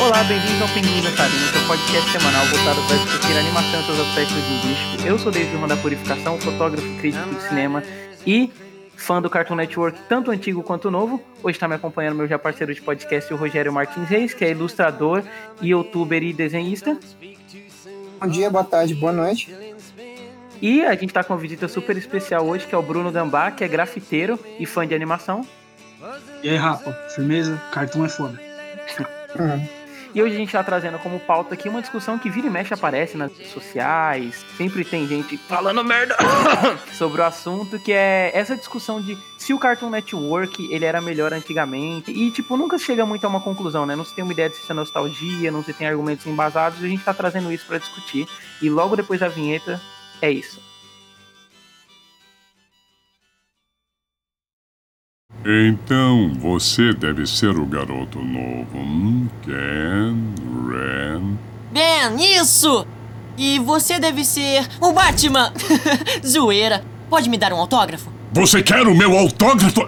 Olá, bem-vindos ao Pinguim Dançarino, seu podcast semanal voltado para discutir animação e seus aspectos linguísticos. Eu sou David Ron da Purificação, fotógrafo crítico de cinema e fã do Cartoon Network, tanto antigo quanto novo. Hoje está me acompanhando meu já parceiro de podcast, o Rogério Martins Reis, que é ilustrador, youtuber e desenhista. Bom dia, boa tarde, boa noite. E a gente está com uma visita super especial hoje, que é o Bruno Gambá, que é grafiteiro e fã de animação. E aí, Rafa, firmeza? Cartoon é foda. Uhum. E hoje a gente está trazendo como pauta aqui uma discussão que vira e mexe aparece nas redes sociais. Sempre tem gente falando merda sobre o assunto, que é essa discussão de se o Cartoon Network ele era melhor antigamente. E, tipo, nunca chega muito a uma conclusão, né? Não se tem uma ideia de se é nostalgia, não se tem argumentos embasados. E a gente está trazendo isso para discutir. E logo depois da vinheta, é isso. Então você deve ser o garoto novo. Hum, Ken, Ren. Ben, isso! E você deve ser o Batman! Zoeira. Pode me dar um autógrafo? Você quer o meu autógrafo?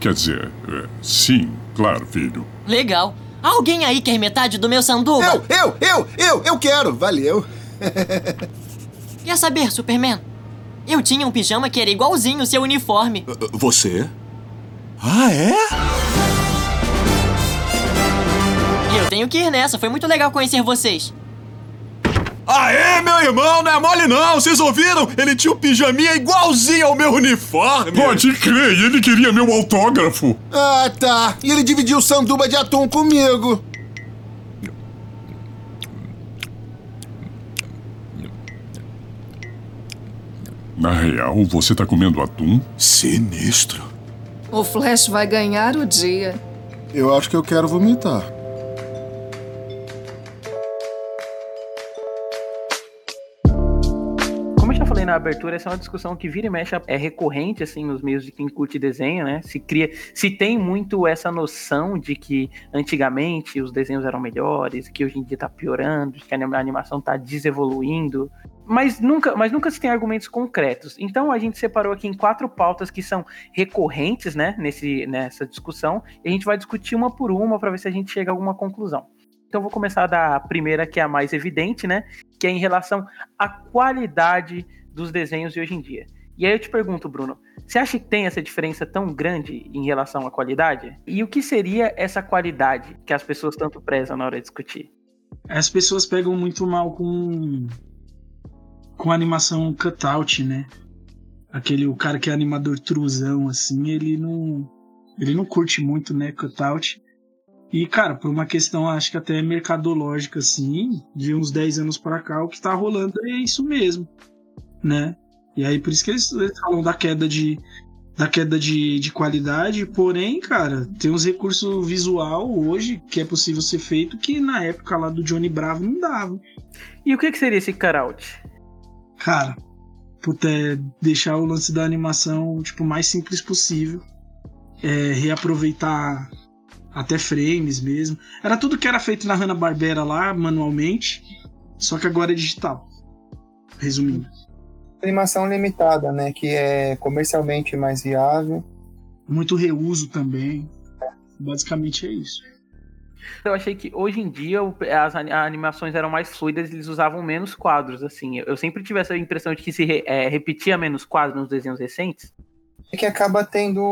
Quer dizer, é, sim, claro, filho. Legal. Alguém aí quer metade do meu sanduba? Eu, eu, eu, eu, eu quero, valeu. Quer saber, Superman? Eu tinha um pijama que era igualzinho o seu uniforme. Você? Ah, é? Eu tenho que ir nessa, foi muito legal conhecer vocês. Aê, meu irmão, não é mole não, vocês ouviram? Ele tinha um pijaminha igualzinho ao meu uniforme. Pode crer, e ele queria meu autógrafo. Ah, tá. E ele dividiu o sanduba de atum comigo. Na real, você tá comendo atum? Sinistro. O Flash vai ganhar o dia. Eu acho que eu quero vomitar. Como eu já falei na abertura, essa é uma discussão que vira e mexe, é recorrente assim nos meios de quem curte desenho, né? Se cria, se tem muito essa noção de que antigamente os desenhos eram melhores, que hoje em dia tá piorando, que a animação tá desevoluindo, mas nunca, mas nunca se tem argumentos concretos. Então a gente separou aqui em quatro pautas que são recorrentes, né, nesse, nessa discussão, e a gente vai discutir uma por uma para ver se a gente chega a alguma conclusão. Então vou começar da primeira, que é a mais evidente, né, que é em relação à qualidade dos desenhos de hoje em dia. E aí eu te pergunto, Bruno, você acha que tem essa diferença tão grande em relação à qualidade? E o que seria essa qualidade que as pessoas tanto prezam na hora de discutir? As pessoas pegam muito mal com com animação cutout, né? Aquele o cara que é animador truzão assim, ele não ele não curte muito, né, cutout. E cara, por uma questão acho que até mercadológica assim, de uns 10 anos para cá, o que tá rolando é isso mesmo, né? E aí por isso que eles, eles falam da queda de da queda de, de qualidade, porém, cara, tem uns recursos visual hoje que é possível ser feito que na época lá do Johnny Bravo não dava. E o que, que seria esse cutout? Cara, puta, é deixar o lance da animação tipo mais simples possível. É, reaproveitar até frames mesmo. Era tudo que era feito na Hanna-Barbera lá, manualmente, só que agora é digital. Resumindo. Animação limitada, né? Que é comercialmente mais viável. Muito reuso também. Basicamente é isso. Eu achei que hoje em dia as animações eram mais fluidas, eles usavam menos quadros, assim. Eu sempre tive essa impressão de que se é, repetia menos quadros nos desenhos recentes. É que acaba tendo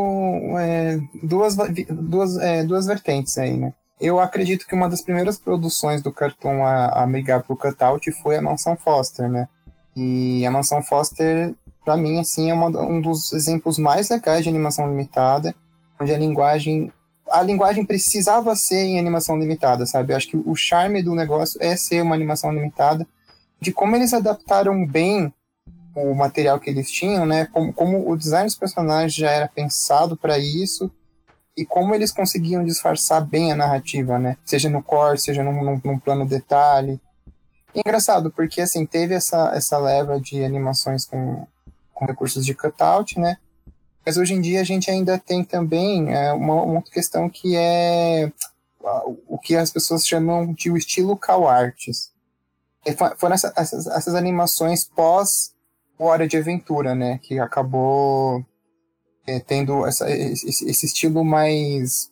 é, duas, duas, é, duas vertentes aí, né? Eu acredito que uma das primeiras produções do cartoon a, a migrar pro cutout foi a Mansão Foster, né? E a Mansão Foster, para mim, assim, é uma, um dos exemplos mais legais de animação limitada, onde a linguagem a linguagem precisava ser em animação limitada, sabe? Eu acho que o charme do negócio é ser uma animação limitada, de como eles adaptaram bem o material que eles tinham, né? Como, como o design dos personagens já era pensado para isso, e como eles conseguiam disfarçar bem a narrativa, né? Seja no core, seja num, num, num plano detalhe. E é engraçado, porque assim, teve essa, essa leva de animações com, com recursos de cutout, né? Mas hoje em dia a gente ainda tem também é, uma, uma outra questão que é o que as pessoas chamam de o estilo cow arts. Foram essa, essas, essas animações pós Hora de Aventura, né? Que acabou é, tendo essa, esse, esse, estilo mais.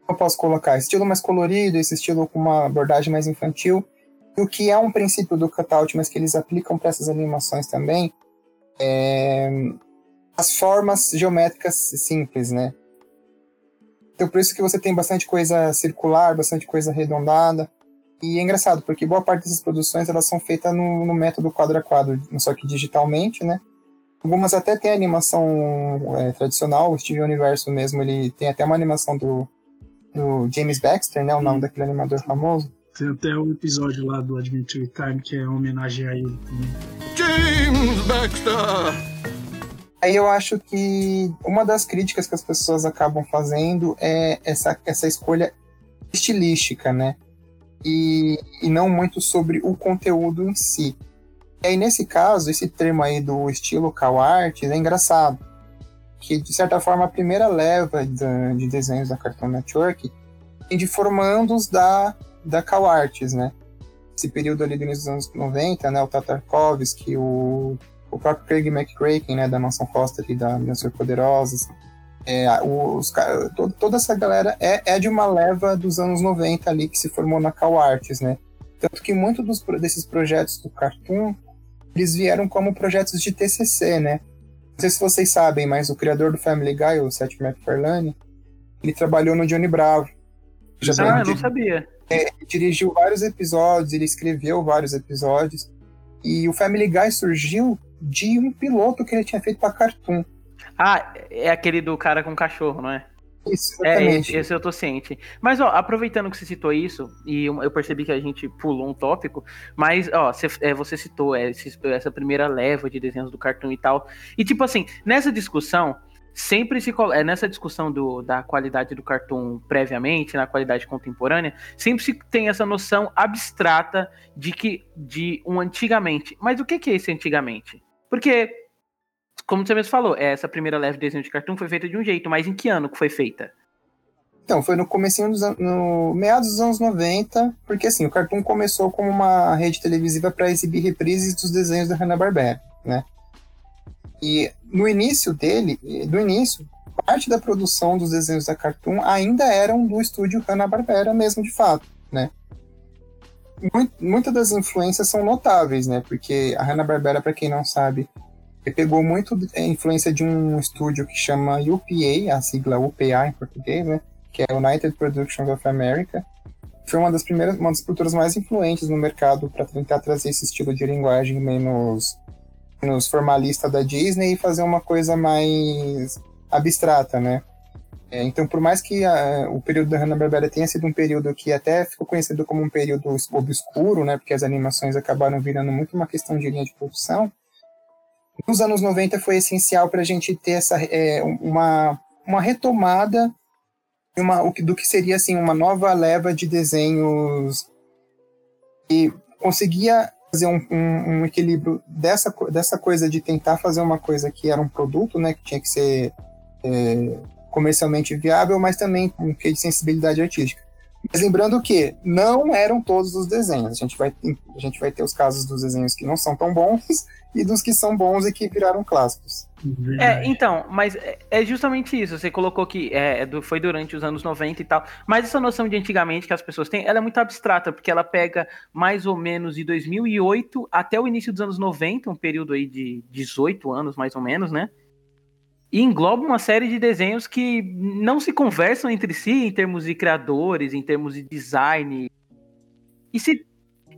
Como eu posso colocar? Estilo mais colorido, esse estilo com uma abordagem mais infantil. E o que é um princípio do cutout, mas que eles aplicam para essas animações também, é as formas geométricas simples, né? Então por isso que você tem bastante coisa circular, bastante coisa arredondada. E é engraçado, porque boa parte dessas produções elas são feitas no, no método quadro a quadro, só que digitalmente, né? Algumas até tem animação é, tradicional, o Steven Universo mesmo, ele tem até uma animação do, do James Baxter, né? O nome daquele animador famoso. Tem até um episódio lá do Adventure Time que é homenagem a ele também. James Baxter! Aí eu acho que uma das críticas que as pessoas acabam fazendo é essa, essa escolha estilística, né? E, e não muito sobre o conteúdo em si. E aí, nesse caso, esse termo aí do estilo cow art é engraçado. Que, de certa forma, a primeira leva de, de desenhos da Cartoon Network vem de formandos da, da cow arts, né? Esse período ali do início dos anos 90, né? O Tatarkovsky, o, o próprio Craig McCracken, né? Da Mansão Foster e da Minhas Poderosas. É, os, toda essa galera é, é de uma leva dos anos 90 ali que se formou na Cow Arts, né? Tanto que muitos desses projetos do Cartoon eles vieram como projetos de TCC, né? Não sei se vocês sabem, mas o criador do Family Guy, o Seth MacFarlane, ele trabalhou no Johnny Bravo. Já ah, eu não sabia. É, dirigiu vários episódios, ele escreveu vários episódios. E o Family Guy surgiu de um piloto que ele tinha feito para Cartoon. Ah, é aquele do cara com cachorro, não é? Isso, é, esse, esse, eu tô ciente. Mas, ó, aproveitando que você citou isso, e eu percebi que a gente pulou um tópico, mas, ó, você, é, você citou é, essa primeira leva de desenhos do cartoon e tal. E, tipo assim, nessa discussão, sempre se é, nessa discussão do, da qualidade do cartoon previamente, na qualidade contemporânea, sempre se tem essa noção abstrata de que de um antigamente. Mas o que, que é esse antigamente? Porque como você mesmo falou, essa primeira leve de desenho de cartoon foi feita de um jeito, mas em que ano que foi feita? Então, foi no comecinho dos no meados dos anos 90, porque assim, o Cartoon começou como uma rede televisiva para exibir reprises dos desenhos da Hanna-Barbera, né? E no início dele, do início, parte da produção dos desenhos da Cartoon ainda eram do estúdio Hanna-Barbera mesmo de fato, né? Muitas das influências são notáveis, né? Porque a Hanna-Barbera, para quem não sabe, pegou muito a influência de um estúdio que chama UPA, a sigla UPA em português, né? Que é United Productions of America. Foi uma das primeiras, uma das produtoras mais influentes no mercado para tentar trazer esse estilo de linguagem menos, menos formalista da Disney e fazer uma coisa mais abstrata, né? É, então, por mais que a, o período da Hanna-Barbera tenha sido um período que até ficou conhecido como um período obscuro, né? Porque as animações acabaram virando muito uma questão de linha de produção, nos anos 90 foi essencial para a gente ter essa, é, uma, uma retomada uma, do que seria assim, uma nova leva de desenhos e conseguia fazer um, um, um, equilíbrio dessa, dessa coisa de tentar fazer uma coisa que era um produto, né, que tinha que ser é, comercialmente viável, mas também um quê de sensibilidade artística. Mas lembrando que não eram todos os desenhos. A gente, vai, a gente vai ter os casos dos desenhos que não são tão bons e dos que são bons e que viraram clássicos. É, então, mas é, é justamente isso. Você colocou que é, é foi durante os anos 90 e tal. Mas essa noção de antigamente que as pessoas têm, ela é muito abstrata, porque ela pega mais ou menos de 2008 até o início dos anos 90, um período aí de 18 anos, mais ou menos, né? E engloba uma série de desenhos que não se conversam entre si em termos de criadores, em termos de design. E se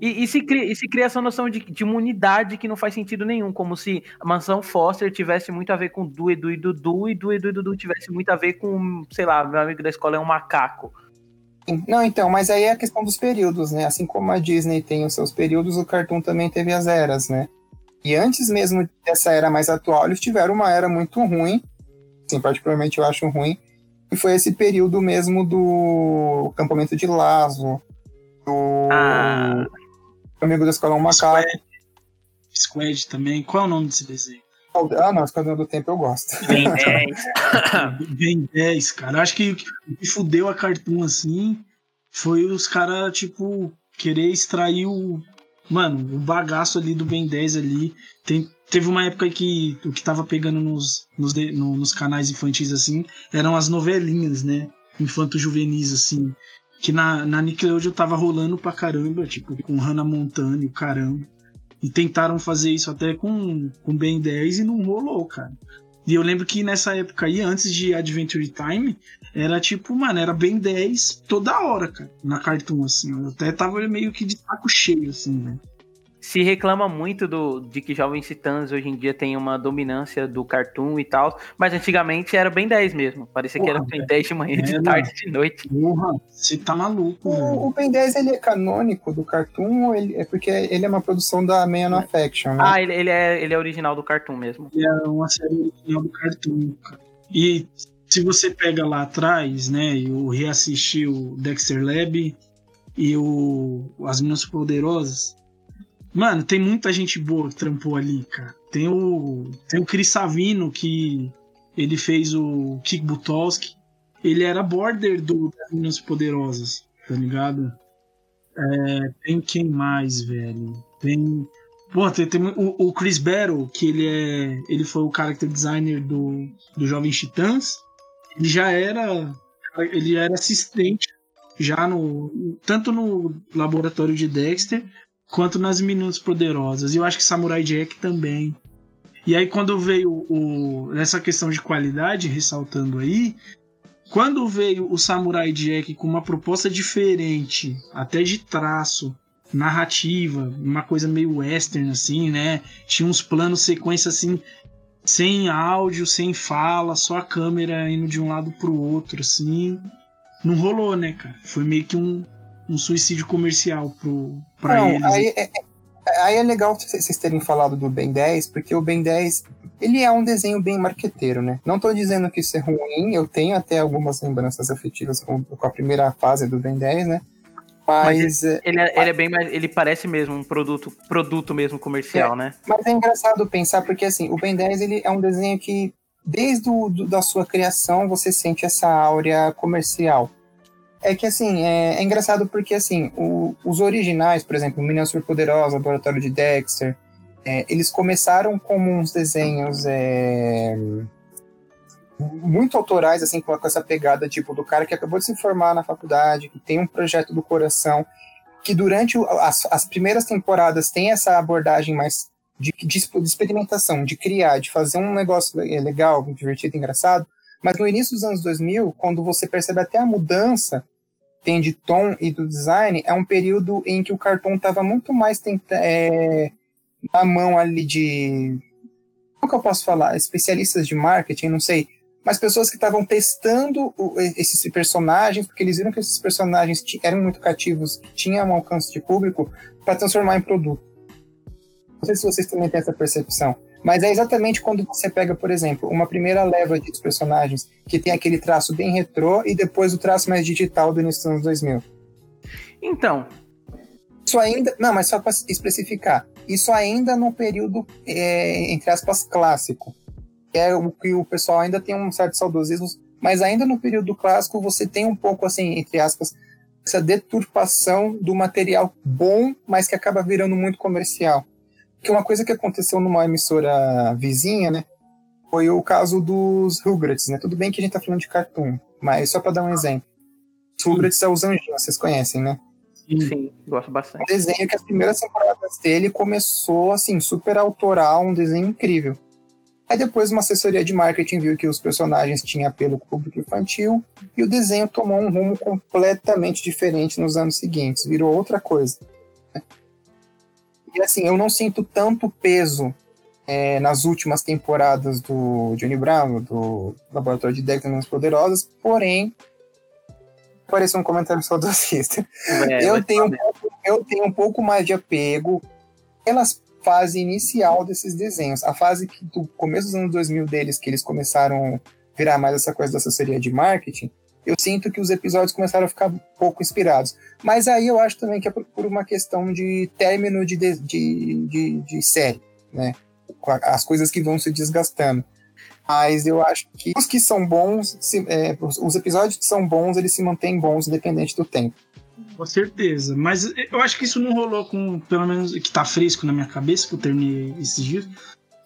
e, e, se cria, e se cria essa noção de, de uma unidade que não faz sentido nenhum, como se a mansão Foster tivesse muito a ver com Du, Edu e Dudu, e Du, Edu e Dudu tivesse muito a ver com, sei lá, meu amigo da escola é um macaco. Não, então, mas aí é a questão dos períodos, né? Assim como a Disney tem os seus períodos, o Cartoon também teve as eras, né? E antes mesmo dessa era mais atual, eles tiveram uma era muito ruim, sim, particularmente eu acho ruim, E foi esse período mesmo do acampamento de Lazo, do Ah. Amigo do Escalão Macaco. Squad. Squad também. Qual é o nome desse desenho? Ah, não, Esquadrão do Tempo eu gosto. Bem 10. Bem 10, cara. Acho que o que fudeu a Cartoon assim foi os caras, tipo, querer extrair o. Mano, o bagaço ali do Ben 10 ali. Tem, teve uma época que o que tava pegando nos, nos, no- nos canais infantis assim eram as novelinhas, né? Infanto-juvenis, assim. Que na, na Nickelodeon tava rolando pra caramba, tipo, com Hannah Montana e o caramba. E tentaram fazer isso até com, com Ben 10 e não rolou, cara. E eu lembro que nessa época aí, antes de Adventure Time, era tipo, mano, era bem 10 toda hora, cara, na Cartoon, assim. Eu até tava meio que de saco cheio, assim, né? Se reclama muito do, de que Jovens Titãs hoje em dia tem uma dominância do cartoon e tal, mas antigamente era bem 10 mesmo. Parecia que era Porra, bem 10 de manhã, de É, tarde, de noite. Porra, você tá maluco. O, o Ben 10 ele é canônico do Cartoon, ou ele, é porque ele é uma produção da Man of Action, né? Ah, ele, ele, é, ele é original do cartoon mesmo. É uma série original do Cartoon, cara. E se você pega lá atrás, né, e o reassistir o Dexter Lab e o As Minas Poderosas, mano, tem muita gente boa que trampou ali, cara. Tem o, tem o Chris Savino, que ele fez o Kick Butowski. Ele era border do Minas Poderosas, tá ligado? É, tem quem mais, velho? Tem Pô, tem, tem o, o Chris Battle, que ele é. Ele foi o character designer do, do Jovem Titãs. Ele já era. Ele era assistente já no. Tanto no laboratório de Dexter quanto nas Meninas Poderosas. E eu acho que Samurai Jack também. E aí, quando veio o. Nessa questão de qualidade, ressaltando aí. Quando veio o Samurai Jack com uma proposta diferente, até de traço, narrativa, uma coisa meio western, assim, né? Tinha uns planos sequência assim, sem áudio, sem fala, só a câmera indo de um lado pro outro, assim. Não rolou, né, cara? Foi meio que um, um suicídio comercial pro, pra Não, eles. aí é, é- aí é legal vocês terem falado do Ben 10, porque o Ben 10, ele é um desenho bem marqueteiro, né? Não tô dizendo que isso é ruim, eu tenho até algumas lembranças afetivas com, com a primeira fase do Ben 10, né? Mas, é, Ele é, ele é bem mais. Ele parece mesmo um produto, produto mesmo comercial, né? mas é engraçado pensar, porque assim, o Ben 10 ele é um desenho que, desde o, do- da sua criação, você sente essa áurea comercial. É que assim, é, é engraçado porque assim, o- os originais, por exemplo, Meninas Superpoderosas, Laboratório de Dexter, é, eles começaram como uns desenhos é, muito autorais, assim, com com essa pegada tipo do cara que acabou de se formar na faculdade, que tem um projeto do coração, que durante o- as, as primeiras temporadas tem essa abordagem mais de, de, experimentação, de criar, de fazer um negócio le- legal, divertido, engraçado, mas no início dos anos 2000, quando você percebe até a mudança tem de tom e do design, é um período em que o cartão estava muito mais tenta, é, na mão ali de. Como que eu posso falar? Especialistas de marketing, não sei. Mas pessoas que estavam testando o- esses personagens, porque eles viram que esses personagens eram muito cativos, tinham um alcance de público, para transformar em produto. Não sei se vocês também têm essa percepção. Mas é exatamente quando você pega, por exemplo, uma primeira leva de personagens que tem aquele traço bem retrô e depois o traço mais digital do início dos anos 2000. Então, Isso ainda. Não, mas só para especificar. Isso ainda no período, é, entre aspas, clássico. Que é o que o pessoal ainda tem um certo saudosismo. Mas ainda no período clássico você tem um pouco, assim, entre aspas, essa deturpação do material bom, mas que acaba virando muito comercial. Que uma coisa que aconteceu numa emissora vizinha, né? Foi o caso dos Rugrats, né? Tudo bem que a gente tá falando de cartoon, mas só para dar um exemplo. Os Rugrats é os anjinhos, vocês conhecem, né? sim, gosto um bastante. desenho que as primeiras temporadas dele começou assim, super autoral, um desenho incrível. Aí depois uma assessoria de marketing viu que os personagens tinham apelo com o público infantil e o desenho tomou um rumo completamente diferente nos anos seguintes, virou outra coisa. E assim, eu não sinto tanto peso é, nas últimas temporadas do Johnny Bravo, do Laboratório de nas Poderosas, porém, pareceu um comentário saudosista É, eu, tenho um pouco, eu tenho um pouco mais de apego pela fase inicial desses desenhos. A fase que, do começo dos anos 2000 deles, que eles começaram virar mais essa coisa da assessoria de marketing, eu sinto que os episódios começaram a ficar pouco inspirados. Mas aí eu acho também que é por, por uma questão de término de, de, de, de, série, né? As coisas que vão se desgastando. Mas eu acho que os que são bons, se, é, os episódios que são bons, eles se mantêm bons independente do tempo. Com certeza. Mas eu acho que isso não rolou com, pelo menos, que tá fresco na minha cabeça, que eu terminei esses dias.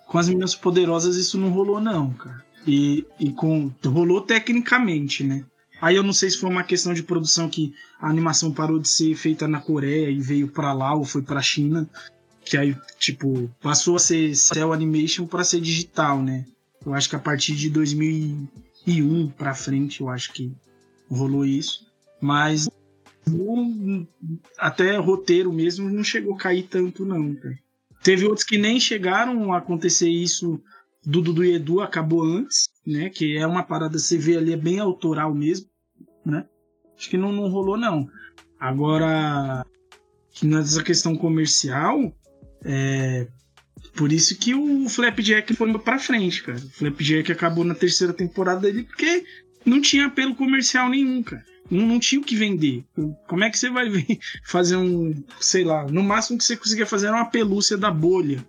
Com as meninas poderosas, isso não rolou, não, cara. E, e com. Rolou tecnicamente, né? Aí eu não sei se foi uma questão de produção que a animação parou de ser feita na Coreia e veio para lá ou foi para China, que aí tipo passou a ser cel animation para ser digital, né? Eu acho que a partir de 2001 para frente, eu acho que rolou isso. Mas até roteiro mesmo não chegou a cair tanto não. Cara. Teve outros que nem chegaram a acontecer isso do Dudu e Edu acabou antes, né? Que é uma parada, você vê ali, é bem autoral mesmo, né? Acho que não, não rolou, não. Agora, nessa questão comercial, é. Por isso que o Flapjack foi pra frente, cara. O Flapjack acabou na terceira temporada dele porque não tinha apelo comercial nenhum, cara. Não, não tinha o que vender. Como é que você vai fazer um, sei lá, no máximo que você conseguia fazer era uma pelúcia da bolha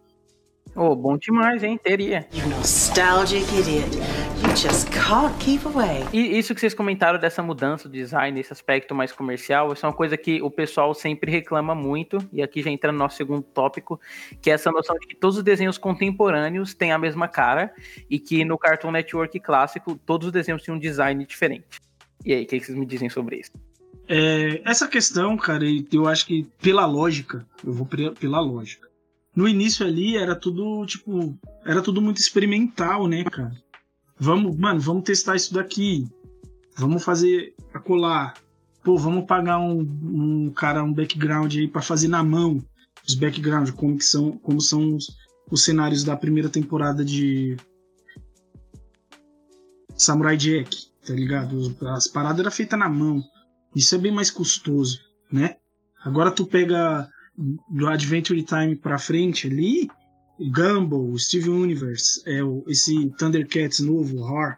Oh, bom demais, hein? Teria. You nostalgic idiot. You just can't keep away. E isso que vocês comentaram dessa mudança do design, esse aspecto mais comercial, isso é uma coisa que o pessoal sempre reclama muito, e aqui já entra no nosso segundo tópico, que é essa noção de que todos os desenhos contemporâneos têm a mesma cara, e que no Cartoon Network clássico, todos os desenhos tinham um design diferente. E aí, o que vocês me dizem sobre isso? É, essa questão, cara, eu acho que pela lógica, eu vou pela lógica no início ali era tudo, tipo, era tudo muito experimental, né, cara? Vamos, mano, vamos testar isso daqui. Vamos fazer a colar. Pô, vamos pagar um, um cara, um background aí para fazer na mão os backgrounds, como que são, como são os, os cenários da primeira temporada de Samurai Jack, tá ligado? As paradas eram feitas na mão. Isso é bem mais custoso, né? Agora tu pega do Adventure Time pra frente ali, Gumball, Steve Universe, é, o, esse Thundercats novo, Horror,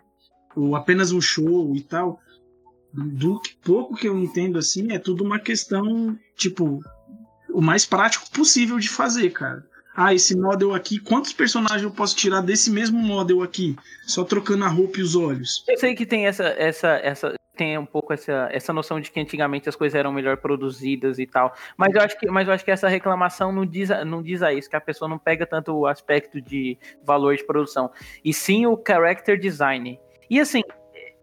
o apenas um show e tal. Do que pouco que eu entendo assim, é tudo uma questão, tipo, o mais prático possível de fazer, cara. Ah, esse model aqui, quantos personagens eu posso tirar desse mesmo model aqui? Só trocando a roupa e os olhos. Eu sei que tem essa, essa, essa, tem um pouco essa, essa noção de que antigamente as coisas eram melhor produzidas e tal. Mas eu acho que, mas eu acho que essa reclamação não diz, não diz a isso, que a pessoa não pega tanto o aspecto de valor de produção, e sim o character design. E assim,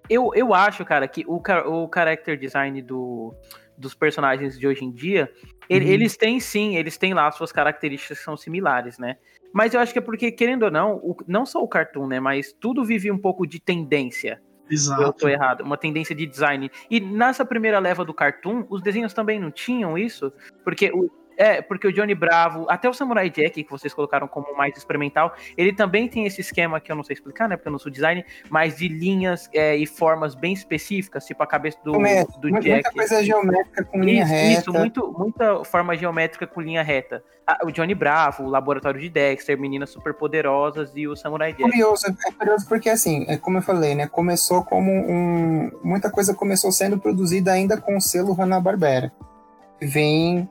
eu, eu acho, cara, que o, o character design do, dos personagens de hoje em dia, ele, uhum. eles têm sim, eles têm lá suas características que são similares, né? Mas eu acho que é porque, querendo ou não, o, não só o cartoon, né? Mas tudo vive um pouco de tendência. Exato. Eu tô errado. Uma tendência de design. E nessa primeira leva do cartoon, os desenhos também não tinham isso, porque o, é, porque o Johnny Bravo, até o Samurai Jack, que vocês colocaram como mais experimental, ele também tem esse esquema que eu não sei explicar, né? Porque eu não sou design, mas de linhas é, e formas bem específicas, tipo a cabeça do, do Jack. Muita coisa geométrica com linha isso, reta. Isso, muito, muita forma geométrica com linha reta. Ah, o Johnny Bravo, o Laboratório de Dexter, Meninas Superpoderosas e o Samurai Jack. Curioso, é curioso porque assim, é como eu falei, né? Começou como um. Muita coisa começou sendo produzida ainda com o selo Hanna-Barbera. Vem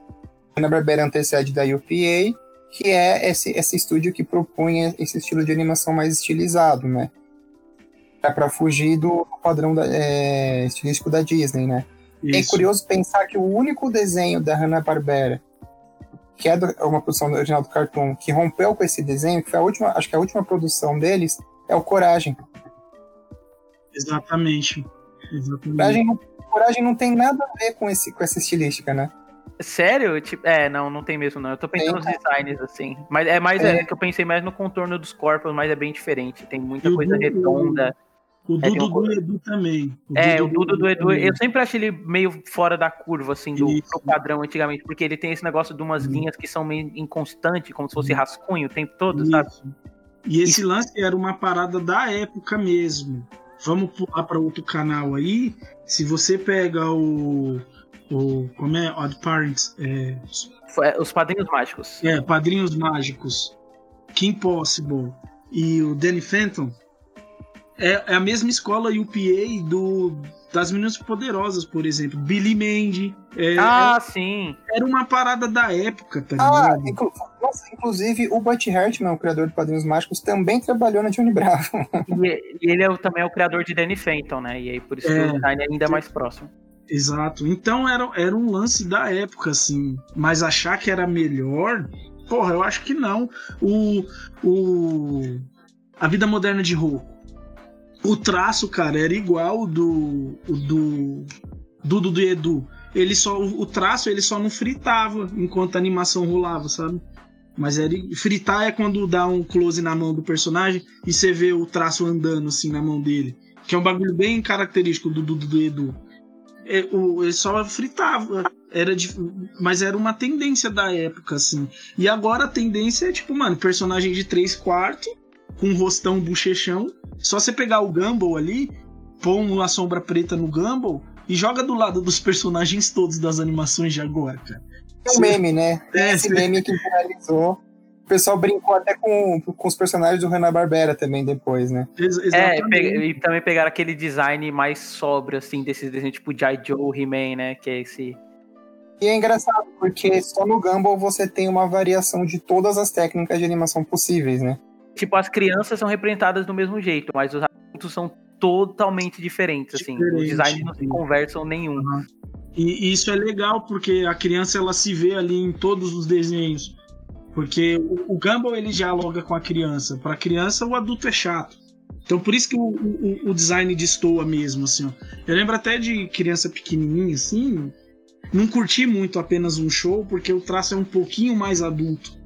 Hanna-Barbera antecede da UPA, que é esse, esse estúdio que propunha esse estilo de animação mais estilizado, né? É para fugir do padrão da, é, estilístico da Disney, né? É Isso. É curioso pensar que o único desenho da Hanna-Barbera, que é do, uma produção original do Cartoon, que rompeu com esse desenho, que foi a última, acho que a última produção deles, é o Coragem. Exatamente. Exatamente. Coragem, não, Coragem não tem nada a ver com, esse, com essa estilística, né? Sério? Tipo, é, não, não tem mesmo, não. Eu tô pensando nos designs, assim. Mas é mais é. é. que eu pensei mais no contorno dos corpos, mas é bem diferente. Tem muita coisa Dudu, redonda. O é, Dudu um... do Edu também. O é, Dudu o Dudu do Edu. Também. Eu sempre achei ele meio fora da curva, assim, do, do, padrão antigamente, porque ele tem esse negócio de umas linhas que são meio inconstantes, como se fosse rascunho o tempo todo, Isso. sabe? E esse Isso. lance era uma parada da época mesmo. Vamos pular para outro canal aí. Se você pega o o como é Odd Parents é, é, os Padrinhos Mágicos é Padrinhos Mágicos Kim Possible e o Danny Phantom É, é a mesma escola UPA do, das Meninas Poderosas, por exemplo. Billy Mandy. É, Ah, sim. era uma parada da época, tá Ah, ligado? inclu- nossa, inclusive o Butch Hartman, o criador de Padrinhos Mágicos, também trabalhou na Johnny Bravo. E, e ele é também é o criador de Danny Phantom, né? E aí por isso É. que o design ainda é mais próximo. Exato. Então era, era um lance da época, assim. Mas achar que era melhor, porra, eu acho que não. O. o a vida moderna de Ro. O traço, cara, era igual do. do. do e Edu. Ele só, o traço ele só não fritava enquanto a animação rolava, sabe? Mas era, fritar é quando dá um close na mão do personagem e você vê o traço andando assim na mão dele. Que é um bagulho bem característico do Dudu e Edu ele só fritava. Era de, mas era uma tendência da época, assim. E agora a tendência é, tipo, mano, personagem de 3 quartos, com rostão bochechão. Só você pegar o Gumball ali, pôr uma sombra preta no Gumball e joga do lado dos personagens todos das animações de agora, cara. Tem um meme, né? É, esse meme que viralizou. O pessoal brincou até com, com os personagens do Hanna-Barbera também depois, né? Ex- É, e também pegaram aquele design mais sóbrio, assim, desses desenhos tipo G.I. Joe, He-Man, né? Que é esse. E é engraçado, porque só no Gumball você tem uma variação de todas as técnicas de animação possíveis, né? Tipo, as crianças são representadas do mesmo jeito, mas os adultos são totalmente diferentes, assim. Os Diferente, designs não se conversam nenhum. E, e isso é legal porque a criança ela se vê ali em todos os desenhos. Porque o, o Gumball ele dialoga com a criança. Para criança o adulto é chato. Então por isso que o, o, o design destoa mesmo assim. ó. Eu lembro até de criança pequenininha assim, não curti muito apenas um show porque o traço é um pouquinho mais adulto.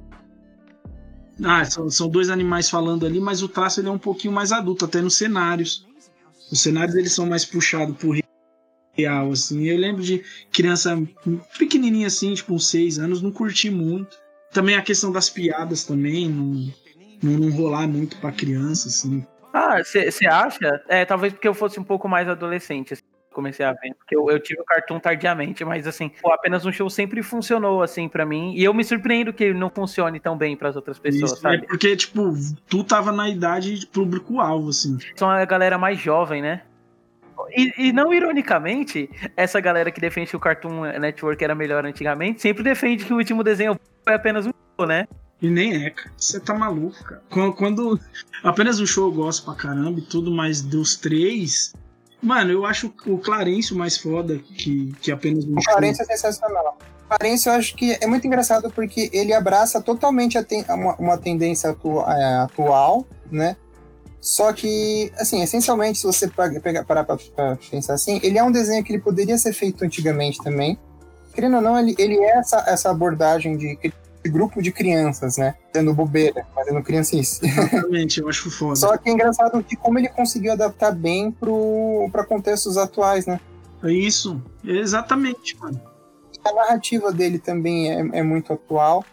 Ah, são, são dois animais falando ali, mas o traço ele é um pouquinho mais adulto, até nos cenários. Os cenários eles são mais puxados por real, assim. Eu lembro de criança pequenininha assim, tipo uns seis anos, não curti muito. Também a questão das piadas também, não, não, não rolar muito pra criança, assim. Ah, você acha? É, talvez porque eu fosse um pouco mais adolescente, assim, comecei a ver. Porque eu, eu tive o cartoon tardiamente, mas assim, pô, apenas um show sempre funcionou, assim, pra mim. E eu me surpreendo que não funcione tão bem pras outras pessoas, Isso, sabe? é porque, tipo, tu tava na idade de público-alvo, assim. São a galera mais jovem, né? E, e não ironicamente, essa galera que defende que o Cartoon Network era melhor antigamente, sempre defende que o último desenho foi apenas um show, né? E nem é, cara. Você tá maluco, cara. Quando, quando- apenas o show eu gosto pra caramba e tudo, mas dos três. Mano, eu acho o Clarence o mais foda que, que apenas um O show. Clarence é sensacional. O Clarence eu acho que é muito engraçado porque ele abraça totalmente a ten- uma, uma tendência atu- é, atual, né? Só que, assim, essencialmente, se você pegar, parar pra, pra pensar assim, ele é um desenho que ele poderia ser feito antigamente também. Querendo ou não, ele, ele é essa, essa abordagem de, de grupo de crianças, né? Tendo bobeira, fazendo criancice. Exatamente, eu acho foda. Só que é engraçado de como ele conseguiu adaptar bem pro, pra contextos atuais, né? É isso. Exatamente, mano. a narrativa dele também é, é muito atual.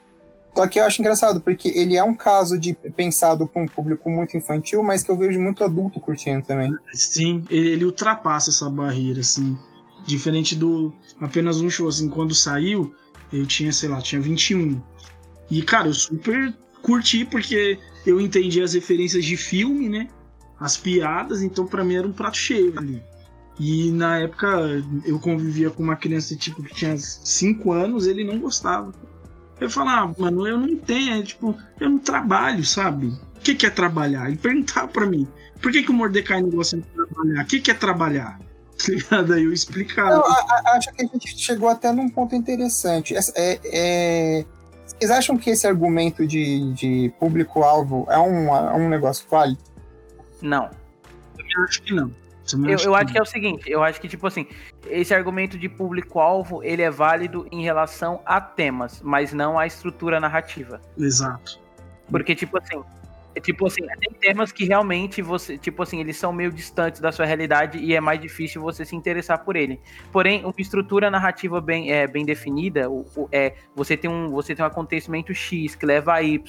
Só que eu acho engraçado, porque ele é um caso de pensado para um público muito infantil, mas que eu vejo muito adulto curtindo também. Sim, ele, ultrapassa essa barreira, assim. Diferente do apenas um show, assim, quando saiu, eu tinha, sei lá, tinha 21. E, cara, eu super curti, porque eu entendi as referências de filme, né? As piadas, então pra mim era um prato cheio ali. E na época eu convivia com uma criança tipo que tinha 5 anos, ele não gostava. Eu falava, ah, mano, eu não tenho, é, tipo, eu não trabalho, sabe? O que, que é trabalhar? Ele perguntava pra mim, por que, que o Mordecai não gosta de trabalhar? O que, que é trabalhar? Tá ligado? Aí eu explicava. Eu a- a- acho que a gente chegou até num ponto interessante. Essa- é- é- Vocês acham que esse argumento de, de público-alvo é um, é um negócio válido? Não. Eu acho que não. Eu, eu acho que é o seguinte, eu acho que, tipo assim, esse argumento de público-alvo, ele é válido em relação a temas, mas não à estrutura narrativa. Exato. Porque, tipo assim, tipo assim, tem temas que realmente você, tipo assim, eles são meio distantes da sua realidade e é mais difícil você se interessar por ele. Porém, uma estrutura narrativa bem, é, bem definida, o, o- é, você tem um, você tem um acontecimento X que leva a Y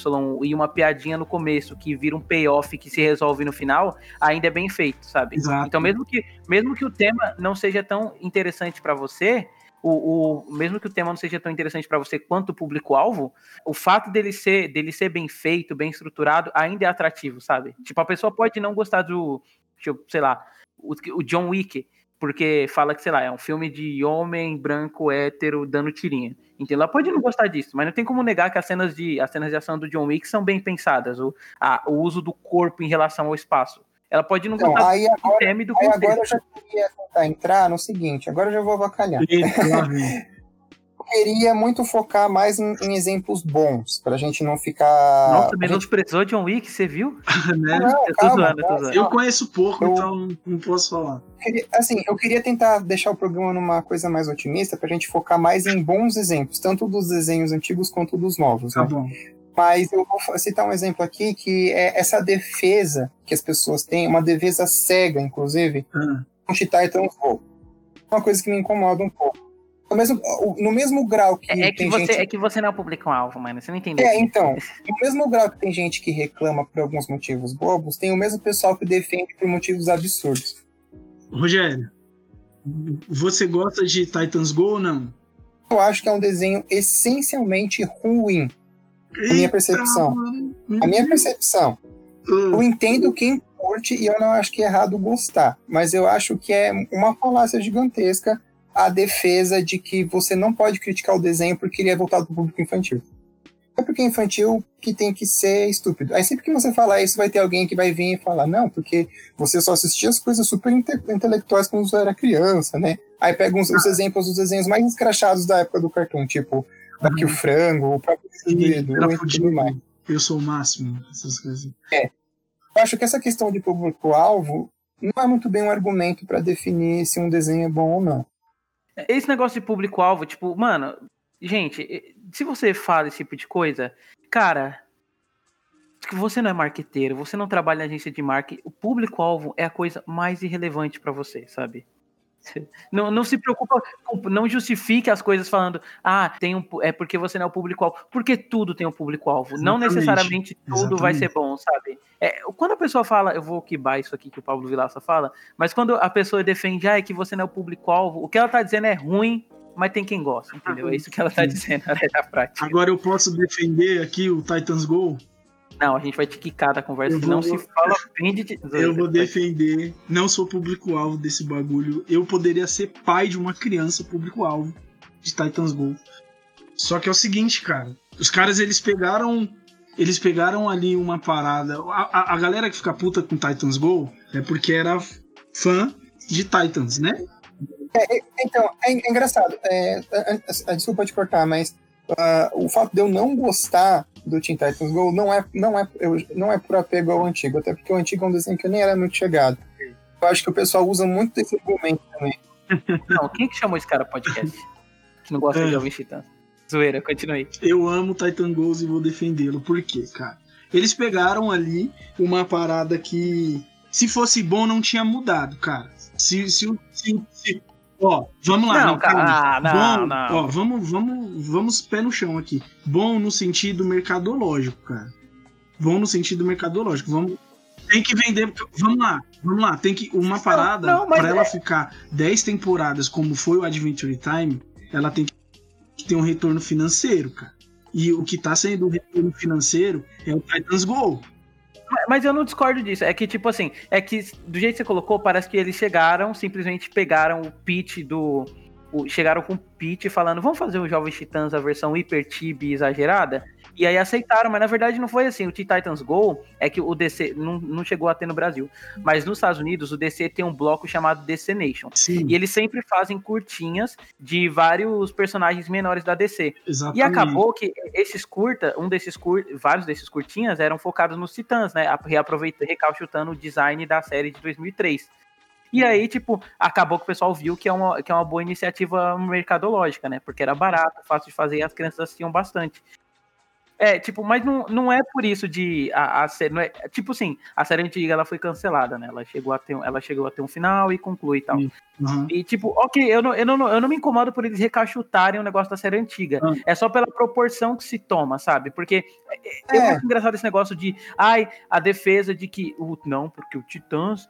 e uma piadinha no começo que vira um payoff que se resolve no final, ainda é bem feito, sabe? Exato. Então, mesmo que, mesmo que o tema não seja tão interessante pra você, o, o- mesmo que o tema não seja tão interessante pra você quanto o público-alvo, o fato dele ser, dele ser bem feito, bem estruturado, ainda é atrativo, sabe? Tipo, a pessoa pode não gostar do, tipo, sei lá, o, o John Wick, porque fala que, sei lá, é um filme de homem branco hétero dando tirinha. Então ela pode não gostar disso, mas não tem como negar que as cenas de, as cenas de ação do John Wick são bem pensadas, o, a, o uso do corpo em relação ao espaço. Ela pode não Então, gostar aí do agora, e do aí contexto. agora eu já queria tentar entrar no seguinte, agora eu já vou avacalhar. Eu queria muito focar mais em, em exemplos bons, pra gente não ficar. Nossa, a gente- menosprezou John Wick, você viu? né? Não, Eu tô calma, zoando, eu zoando. Conheço pouco, Eu- então não- não posso falar. queria- assim, eu queria tentar deixar o programa numa coisa mais otimista pra gente focar mais em bons exemplos, tanto dos desenhos antigos quanto dos novos. Tá né? bom. Mas eu vou citar um exemplo aqui que é essa defesa que as pessoas têm, uma defesa cega, inclusive, Ah, com Titans Go. Uma coisa que me incomoda um pouco. No mesmo, no mesmo grau que, É, é que tem você, gente. é que você não é o público-alvo, mano. Você não entendeu. É, então, no mesmo grau que tem gente que reclama por alguns motivos bobos, tem o mesmo pessoal que defende por motivos absurdos. Rogério, você gosta de Titans Go ou não? Eu acho que é um desenho essencialmente ruim. A minha percepção. A minha percepção. Ah, Eu entendo quem curte e eu não acho que é errado gostar, mas eu acho que é uma falácia gigantesca a defesa de que você não pode criticar o desenho porque ele é voltado para o público infantil. É porque é infantil que tem que ser estúpido. Aí sempre que você falar isso, vai ter alguém que vai vir e falar, não, porque você só assistia as coisas super inte- intelectuais quando você era criança, né? Aí pega uns, os exemplos dos desenhos mais escrachados da época do cartoon, tipo Daqui o Frango, o próprio era e tudo mais. Eu sou o máximo, essas coisas. Eu acho que essa questão de público-alvo não é muito bem um argumento para definir se um desenho é bom ou não. Esse negócio de público-alvo, tipo, mano, gente, se você fala esse tipo de coisa, cara, que você não é marqueteiro, você não trabalha na agência de marketing, o público-alvo é a coisa mais irrelevante pra você, sabe? Não, não se preocupa, não justifique as coisas falando, ah, tem um, é porque você não é o público-alvo, porque tudo tem um público-alvo, não necessariamente tudo vai exatamente. ser bom, sabe? É, quando a pessoa fala, eu vou quibar isso aqui que o Pablo Vilaça fala, mas quando a pessoa defende, ah, é que você não é o público-alvo, o que ela tá dizendo é ruim, mas tem quem gosta, entendeu? É isso que ela tá dizendo é da prática. Agora eu posso defender aqui o Titans Go? Não, a gente vai te quicar da conversa, Eu que não vou- se fala bem de... Eu vou defender. Não sou público-alvo desse bagulho. Eu poderia ser pai de uma criança público-alvo de Titans Go. Só que é o seguinte, cara. Os caras, eles pegaram. Eles pegaram ali uma parada. A, a- a galera que fica puta com Titans Go é porque era fã de Titans, né? Então, é, é engraçado. É, a- a- a- desculpa te cortar, mas ah, o fato de eu não gostar do Teen Titans Go não é, não, é, eu, não é por apego ao antigo, até porque o antigo é um desenho que eu nem era muito chegado. Eu acho que o pessoal usa muito desse argumento também. Não, quem que chamou esse cara podcast? Que não gosta É. de Jovem Titãs. Zoeira, continue. Eu amo Titan Goals e vou defendê-lo. Por quê, cara? Eles pegaram ali uma parada que, se fosse bom, não tinha mudado, cara. Se, se, se, se- ó, vamos lá. Não, cara, calma. ah, não, bom, não. Ó, vamos, vamos, vamos pé no chão aqui. Bom no sentido mercadológico, cara. Bom no sentido mercadológico. Vamos, tem que vender. Vamos lá, vamos lá. Tem que uma parada não, mas para ela é- ficar 10 temporadas como foi o Adventure Time, ela tem que ter um retorno financeiro, cara. E o que tá sendo o retorno financeiro é o Titans Go. Mas- eu não discordo disso. É que, tipo assim, é que do jeito que você colocou, parece que eles chegaram, simplesmente pegaram o pitch do. o- chegaram com o pitch falando, vamos fazer o Jovens Titãs, a versão hiper exagerada. E aí aceitaram, mas na verdade não foi assim. O Teen Titans Go é que o DC não, não chegou a ter no Brasil. Mas nos Estados Unidos, o DC tem um bloco chamado DC Nation. Sim, E eles sempre fazem curtinhas de vários personagens menores da DC. exatamente. E acabou que esses curta, um desses curta, vários desses curtinhas eram focados nos Titãs, né? Reaproveitando, recalchutando o design da série de 2003. E aí, tipo, acabou que o pessoal viu que é uma, que é uma boa iniciativa mercadológica, né? Porque era barato, fácil de fazer e as crianças assistiam bastante. É, tipo, mas não, não é por isso de a, a série, não é, tipo assim, a série antiga ela foi cancelada, né? Ela chegou a ter, um- ela chegou a ter um final e conclui e tal. Aham. E tipo, ok, eu não, eu, não, eu não me incomodo por eles recachutarem o negócio da série antiga. Ah. É só pela proporção que se toma, sabe? Porque é, eu É. acho engraçado esse negócio de, ai, a defesa de que. O, não, porque o Titãs.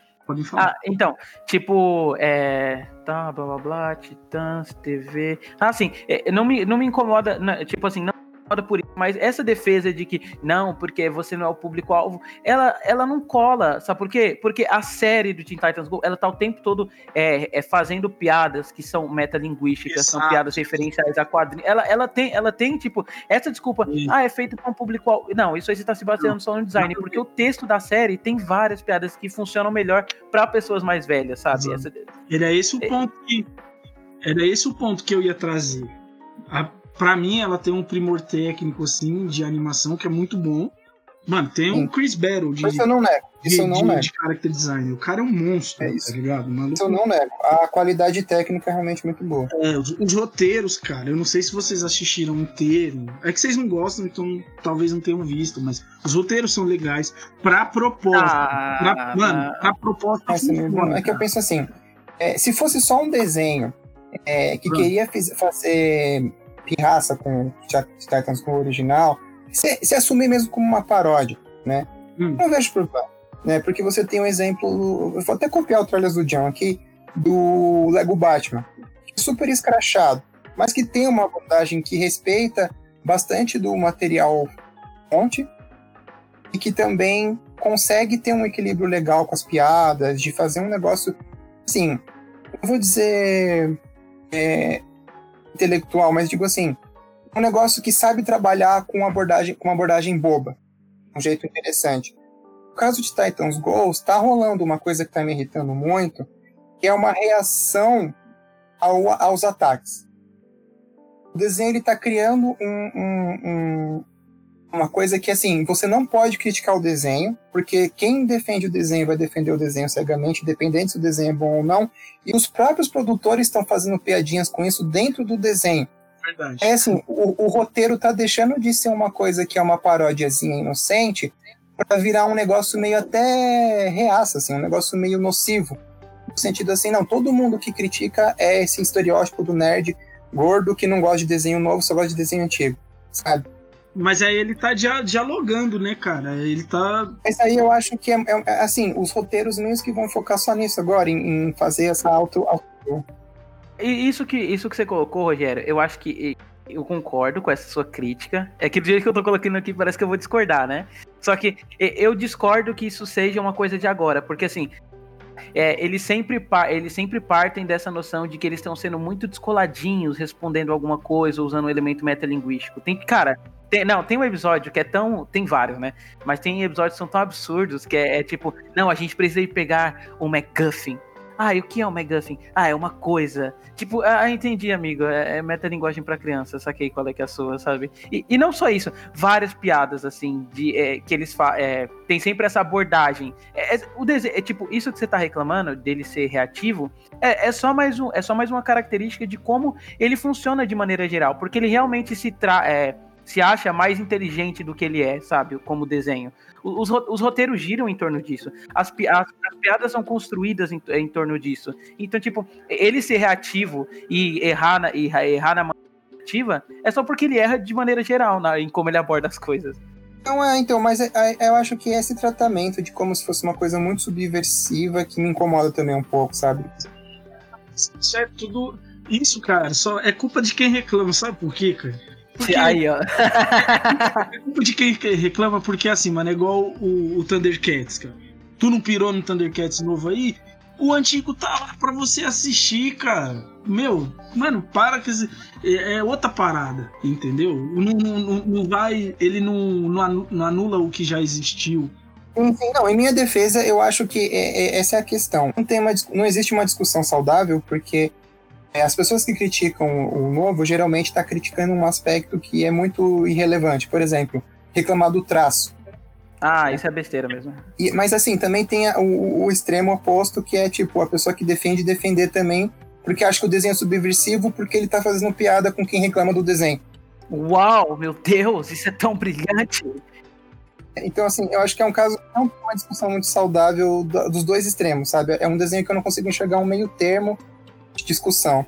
Ah, então, tipo, é. Tá, blá blá blá, Titãs, TV. Ah, assim, é, não, me, não me incomoda. tipo assim, não, por isso, mas essa defesa de que não, porque você não é o público-alvo, ela, ela não cola, sabe por quê? Porque a série do Teen Titans Go, ela tá o tempo todo é, é fazendo piadas que são metalinguísticas, são Exato. piadas referenciais a quadrinhos. Ela, ela, tem, ela tem, tipo, essa desculpa, Sim. ah, é feito com o público-alvo. Não, isso aí você tá se baseando só no design, porque o texto da série tem várias piadas que funcionam melhor pra pessoas mais velhas, sabe? Essa- Era esse o É. ponto que. Era esse o ponto que eu ia trazer. A, pra mim, ela tem um primor técnico, assim, de animação que é muito bom. Mano, tem Sim. o Chris Battle de, Isso eu não nego. Isso de, eu não de, nego. de character design. O cara é um monstro, É isso. tá ligado? Maluco Isso eu não nego. A qualidade técnica é realmente muito boa. É, os, os roteiros, cara, eu não sei se vocês assistiram inteiro. É que vocês não gostam, então talvez não tenham visto, mas os roteiros são legais pra proposta. Ah, pra, mano, pra proposta. Assim, funciona, é que eu penso assim, é, se fosse só um desenho é, que Hum. queria fiz- fazer pirraça com Titans com o original, se, se assumir mesmo como uma paródia, né? Hum. Não vejo problema, né? Porque você tem um exemplo, eu vou até copiar o Trailers do John aqui, do Lego Batman, que é super escrachado, mas que tem uma abordagem que respeita bastante do material fonte e que também consegue ter um equilíbrio legal com as piadas, de fazer um negócio, assim, eu vou dizer é, intelectual, mas digo assim, um negócio que sabe trabalhar com abordagem, com uma abordagem boba, um jeito interessante. No caso de Titans Go, está rolando uma coisa que está me irritando muito, que é uma reação ao- aos ataques. O desenho está criando um- um, uma coisa que assim, você não pode criticar o desenho, porque quem defende o desenho vai defender o desenho cegamente, independente se o desenho é bom ou não, e os próprios produtores estão fazendo piadinhas com isso dentro do desenho. Verdade. É assim, o, o roteiro tá deixando de ser uma coisa que é uma paródiazinha inocente para virar um negócio meio até reaça, assim, um negócio meio nocivo. No sentido assim, não, todo mundo que critica é esse estereótipo do nerd gordo que não gosta de desenho novo, só gosta de desenho antigo, sabe? Mas aí ele tá dia- dialogando, né, cara? Ele tá. Mas aí eu acho que, é, é- é, assim, os roteiros mesmo que vão focar só nisso agora, em, em fazer essa auto... auto E isso que, isso que você colocou, Rogério, eu acho que eu concordo com essa sua crítica. É que do jeito que eu tô colocando aqui, parece que eu vou discordar, né? Só que eu discordo que isso seja uma coisa de agora, porque assim. É, eles, sempre, eles sempre partem dessa noção de que eles estão sendo muito descoladinhos, respondendo alguma coisa, usando um elemento metalinguístico. Tem, cara, tem- não, tem um episódio que é tão. Tem vários, né? Mas tem episódios que são tão absurdos que é, é tipo, não, a gente precisa ir pegar o MacGuffin. Ah, e o que é o MacGuffin? Ah, é uma coisa. Tipo, ah, entendi, amigo. É, é metalinguagem pra criança. Saquei qual é que é a sua, sabe? E, e não só isso, várias piadas, assim, de é, que eles é, tem sempre essa abordagem. É, é- o desenho, é tipo, isso que você tá reclamando dele ser reativo, é, é só mais um, é só mais uma característica de como ele funciona de maneira geral, porque ele realmente se tra é, se acha mais inteligente do que ele é, sabe? Como desenho. O- Os, os roteiros giram em torno disso. As, pi- as- as piadas são construídas em, em torno disso. Então, tipo, ele ser reativo e errar na, e ra- errar na narrativa é só porque ele erra de maneira geral na- em como ele aborda as coisas. Não é, então, mas é- é- eu acho que esse tratamento de como se fosse uma coisa muito subversiva que me incomoda também um pouco, sabe? Isso é tudo. Isso, cara, só é culpa de quem reclama, sabe por quê, cara? Porque Aí, ó. é culpa de quem reclama, porque assim, mano, é igual o, o Thundercats, cara. Tu não pirou no Thundercats novo aí? O antigo tá lá pra você assistir, cara. Meu, mano, para que. esse- É, é outra parada, entendeu? Não, não, não- vai. Ele não, não anu- não anula o que já existiu. Enfim, não, em minha defesa, eu acho que é- é- essa é a questão. Não, tem uma, não existe uma discussão saudável, porque as pessoas que criticam o, novo geralmente estão criticando um aspecto que é muito irrelevante. Por exemplo, reclamar do traço. Ah, isso é besteira mesmo. E- mas assim, também tem a- o, o extremo oposto, que é tipo a pessoa que defende defender também, porque acha que o desenho é subversivo, porque ele tá fazendo piada com quem reclama do desenho. Uau, meu Deus, isso é tão brilhante. Então, assim, eu acho que é um caso, não tem uma discussão muito saudável dos dois extremos, sabe? É um desenho que eu não consigo enxergar um meio termo de discussão.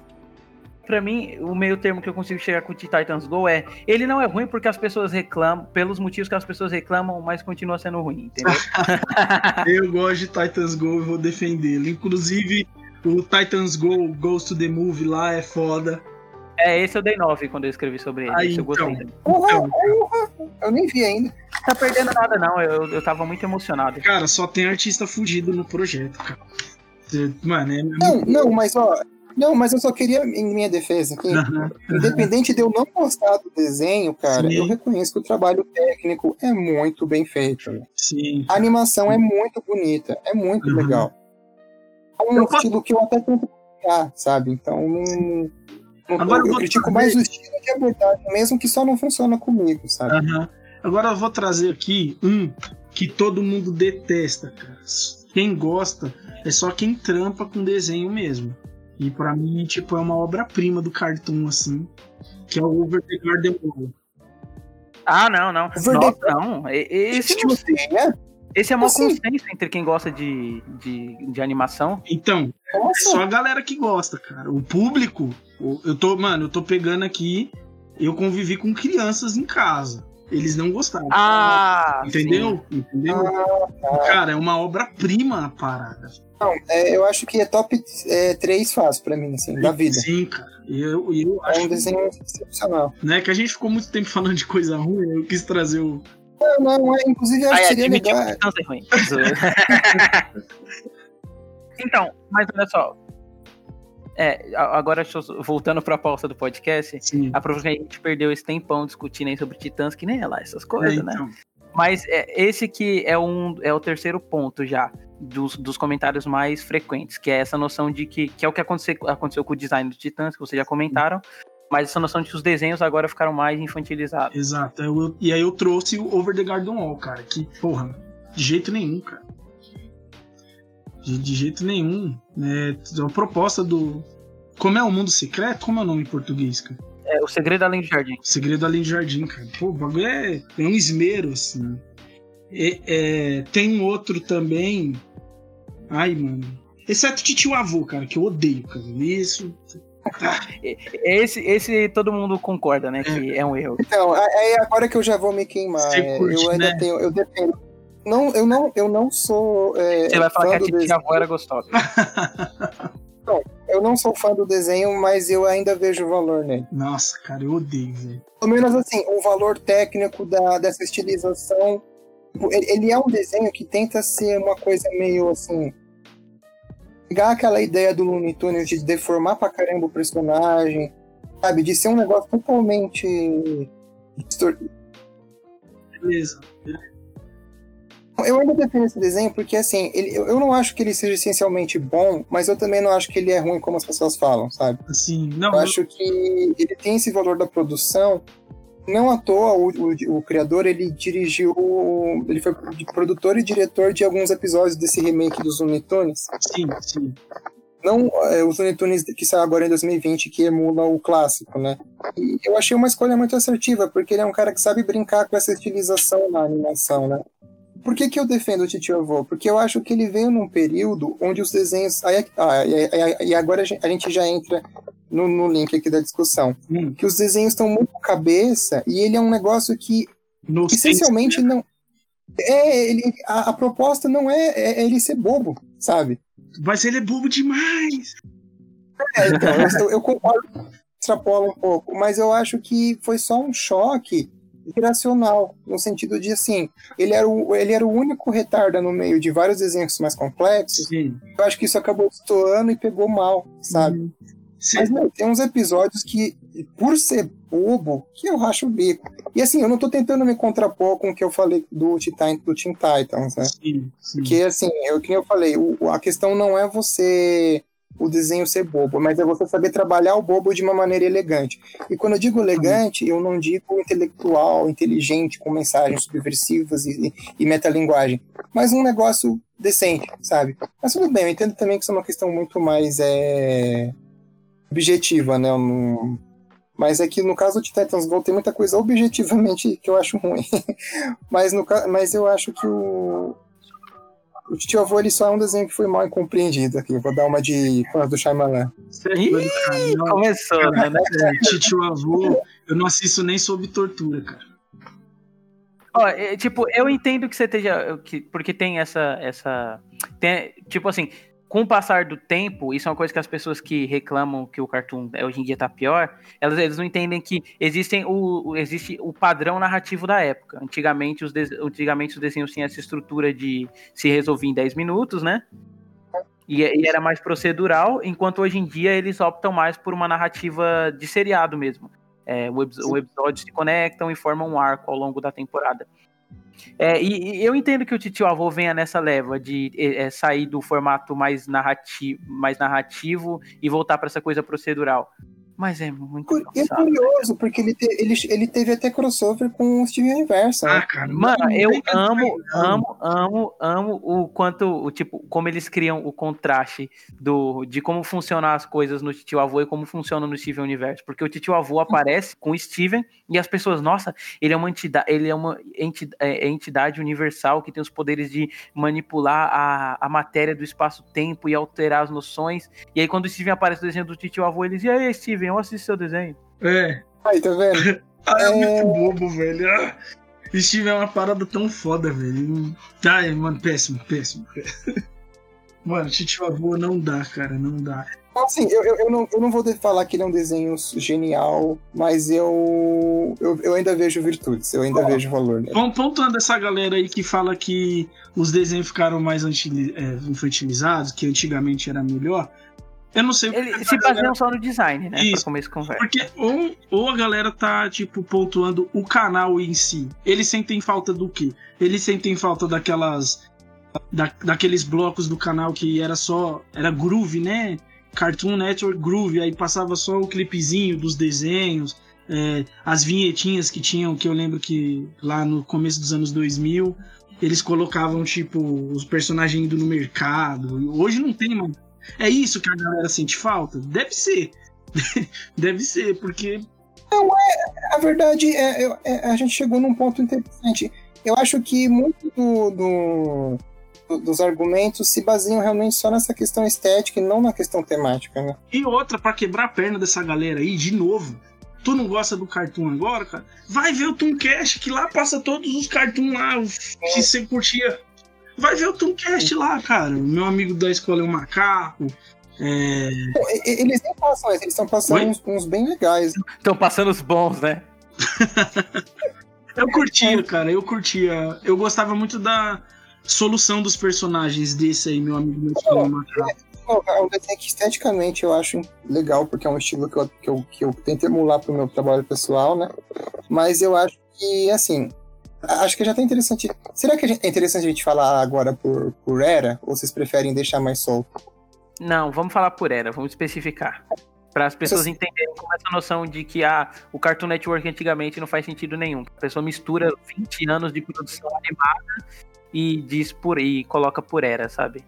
Pra mim, o meio termo que eu consigo chegar com o Titans Go é ele não é ruim porque as pessoas reclamam, pelos motivos que as pessoas reclamam, mas continua sendo ruim, entendeu? Eu gosto de Titans Go e vou defendê-lo. Inclusive, o Titans Go Goes to the Movie lá é foda. É, esse eu dei 9 quando eu escrevi sobre ele. Aí, esse eu gostei. então. Então, porra, eu nem vi ainda. Tá perdendo nada, não. Eu, eu tava muito emocionado. Cara, só tem artista fugido no projeto, cara. Mano, é. Não, não, mas ó. Não, mas eu só queria, em minha defesa aqui, Aham. independente de eu não gostar do desenho, cara, Sim. eu reconheço que o trabalho técnico é muito bem feito. né? Sim. A animação é muito bonita, é muito Uhum. legal. É um Eu posso- estilo que eu até tento criar, sabe? Então, não, não tô- Agora eu eu vou critico trazer- mais o estilo de abordagem, mesmo que só não funciona comigo, sabe? Aham. Agora eu vou trazer aqui um que todo mundo detesta, cara. Quem gosta é só quem trampa com desenho mesmo. E pra mim, tipo, é uma obra-prima do cartoon, assim. Que é o Over the Garden Wall. Ah, não, não. Verdade. Nossa, não. E- Esse, Tipo assim, é? esse é maior Assim. consenso entre quem gosta de, de, de animação. Então, é Nossa, só a galera que gosta, cara. O público, eu tô, mano, eu tô pegando aqui, eu convivi com crianças em casa. Eles não gostaram. Ah, Entendeu? Entendeu? Cara, é uma obra-prima a parada. não, é, eu acho que é top 3 fácil pra mim, assim, da vida. Sim, cara. E eu, eu É acho um desenho excepcional. né, que a gente ficou muito tempo falando de coisa ruim, eu quis trazer o. Não, não, é, inclusive eu Ah, acho é, que seria que Titãs é ruim. Então, mas olha só. É, a- agora eu- voltando pra pauta do podcast, Sim. aproveitando que a gente perdeu esse tempão discutindo aí sobre Titãs, que nem é lá essas É, coisas, né? então. Mas é, esse que é, um, é o terceiro ponto já dos, dos comentários mais frequentes, que é essa noção de que, que é o que aconteceu, aconteceu com o design dos Titãs, que vocês já comentaram, mas essa noção de que os desenhos agora ficaram mais infantilizados. Exato. Eu- e aí eu trouxe o Over the Garden Wall, cara. Que, porra, de jeito nenhum, cara. De, de jeito nenhum. Né? A proposta do. Como é o mundo secreto? Como é o nome em português, cara? É, o Segredo Além do Jardim. O Segredo Além do Jardim, cara. Pô, o bagulho é, é um esmero, assim. E- é, tem um outro também. Ai, mano. Exceto Titio Avô, cara, que eu odeio, cara. Isso. Esse, esse todo mundo concorda, né? Que é um erro. Então, aí agora que eu já vou me queimar, é, curte, eu ainda né? tenho, eu dependo. Não, eu não, eu não sou. é, Você vai falar que a do Titi desenho. avó era gostosa. Eu não sou fã do desenho, mas eu ainda vejo valor nele. Nossa, cara, eu odeio, velho. Pelo menos assim, o valor técnico da, dessa estilização. Ele, é um desenho que tenta ser uma coisa meio assim. Pegar aquela ideia do Looney Tunes de deformar pra caramba o personagem, sabe? De ser um negócio totalmente. distor- Beleza. Eu ainda defendo esse desenho porque, assim, ele, eu não acho que ele seja essencialmente bom, mas eu também não acho que ele é ruim como as pessoas falam, sabe? Assim, não, Eu acho que ele tem esse valor da produção. Não à toa, o, o, o criador, ele dirigiu, ele foi produtor e diretor de alguns episódios desse remake dos Looney Tunes. sim, sim. Não é, os Looney Tunes que saiu agora em 2020, que emula o clássico, né? E eu achei uma escolha muito assertiva, porque ele é um cara que sabe brincar com essa estilização na animação, né? Por que, que eu defendo o Titio Avô? Porque eu acho que ele veio num período onde os desenhos. aí é- ah, e, e- e agora a gente- já entra no, no link aqui da discussão. Hum. Que os desenhos estão muito cabeça e ele é um negócio que No essencialmente senso, né? não. É, ele, a, a proposta não é, é- é ele ser bobo, sabe? Mas ele é bobo demais. É, então, eu, eu- eu concordo, extrapola um pouco, mas eu acho que foi só um choque irracional, no sentido de assim, ele era o, ele era o único retarda no meio de vários desenhos mais complexos. Sim. Eu acho que isso acabou destoando e pegou mal, sabe? Sim. Mas, meu, tem uns episódios que, por ser bobo, que eu racho o bico. E assim, eu não tô tentando me contrapor com o que eu falei do Teen, do Teen Titans, né? Sim, sim. Porque, assim, eu, que nem eu falei, o- a questão não é você, o desenho ser bobo, mas é você saber trabalhar o bobo de uma maneira elegante. E quando eu digo elegante, eu não digo intelectual, inteligente, com mensagens subversivas e, e metalinguagem, mas um negócio decente, sabe? Mas tudo bem, eu entendo também que isso é uma questão muito mais é, objetiva, né? Não- Mas é que no caso de Titans Go tem muita coisa objetivamente que eu acho ruim. mas, no, mas eu acho que o, o Titio Avô ele só é um desenho que foi mal incompreendido aqui. Vou dar uma de fãs do Shyamalan. Ih, começou, né? Titio avô, eu não assisto nem sob tortura, cara. Ó, é, tipo, eu entendo que você esteja. Que, porque tem essa. essa tem, tipo assim, com o passar do tempo, isso é uma coisa que as pessoas que reclamam que o cartoon é, hoje em dia tá pior, elas, eles não entendem que existem o, existe o padrão narrativo da época. Antigamente os, antigamente os desenhos tinham essa estrutura de se resolver em 10 minutos, né? E, e era mais procedural, enquanto hoje em dia eles optam mais por uma narrativa de seriado mesmo. É, o, o episódio se conectam e formam um arco ao longo da temporada. É, e, e eu entendo que o Titio Avô venha nessa leva de é, é, sair do formato mais narrativo, mais narrativo e voltar para essa coisa procedural. Mas é muito é curioso, porque ele, te- ele, ele teve até crossover com o Steven Universo, né? Ah, cara. Mano, eu amo, amo, amo, amo o quanto, o tipo, como eles criam o contraste do, de como funcionam as coisas no Titio Avô e como funciona no Steven Universo. Porque o Titio Avô aparece com o Steven e as pessoas, nossa, ele é uma entidade, ele é uma enti- é, entidade universal que tem os poderes de manipular a, a matéria do espaço-tempo e alterar as noções. E aí, quando o Steven aparece no desenho do Titio Avô, eles, e aí, Steven, eu assisti seu desenho. É. Aí, tá vendo? Ah, é, É. muito bobo, velho. Ah, Steve é uma parada tão foda, velho. Ai, mano, péssimo, péssimo. Mano, Titio Avô não dá, cara, não dá. Assim, eu, eu, eu não, eu não vou falar que ele é um desenho genial, mas eu, eu, eu ainda vejo virtudes, eu ainda vejo valor nele. Pon- Pontuando essa galera aí que fala que os desenhos ficaram mais anti- é, infantilizados, que antigamente era melhor. Eu não sei o que se galera- baseiam só no design, né? Isso. Pra começo de conversa. Porque ou, ou a galera tá, tipo, pontuando o canal em si. Eles sentem falta do quê? Eles sentem falta daquelas. Da, daqueles blocos do canal que era só. Era groove, né? Cartoon Network Groove. Aí passava só o clipezinho dos desenhos. é, as vinhetinhas que tinham, que eu lembro que lá no começo dos anos 2000. Eles colocavam, tipo, os personagens indo no mercado. Hoje não tem, mano. É isso que a galera sente falta? Deve ser. Deve ser, porque A verdade é, é- a gente chegou num ponto interessante. Eu acho que muito do, do- do- dos argumentos se baseiam realmente só nessa questão estética e não na questão temática, né? E outra, pra quebrar a perna dessa galera aí, de novo. Tu não gosta do cartoon agora, cara? Vai ver o Tooncast, que lá passa todos os cartoons lá os que você curtia. Vai ver o Tooncast lá, cara. Meu amigo da escola é um macaco. É... E- eles nem passam, eles estão passando uns, uns bem legais. Estão passando os bons, né? Eu curtia, cara, eu curtia. Eu gostava muito da solução dos personagens desse aí, meu amigo da escola é um macaco. É um desenho que esteticamente eu acho legal, porque é um estilo que eu, que eu, que eu tento emular pro meu trabalho pessoal, né? Mas eu acho que, assim, acho que já tá interessante. Será que é interessante a gente falar agora por, por era? Ou vocês preferem deixar mais solto? Não, vamos falar por era, vamos especificar. Para as pessoas entenderem como essa noção de que ah, o Cartoon Network antigamente não faz sentido nenhum. A pessoa mistura 20 anos de produção animada e diz por e coloca por era, sabe?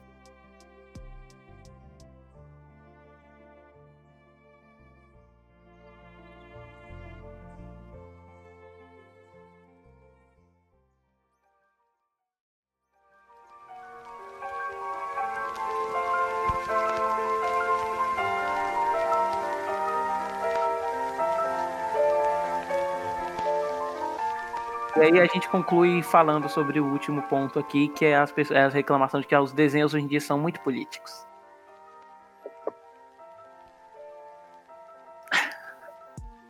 E aí a gente conclui falando sobre o último ponto aqui, que é as, pessoas, é as reclamações de que os desenhos hoje em dia são muito políticos.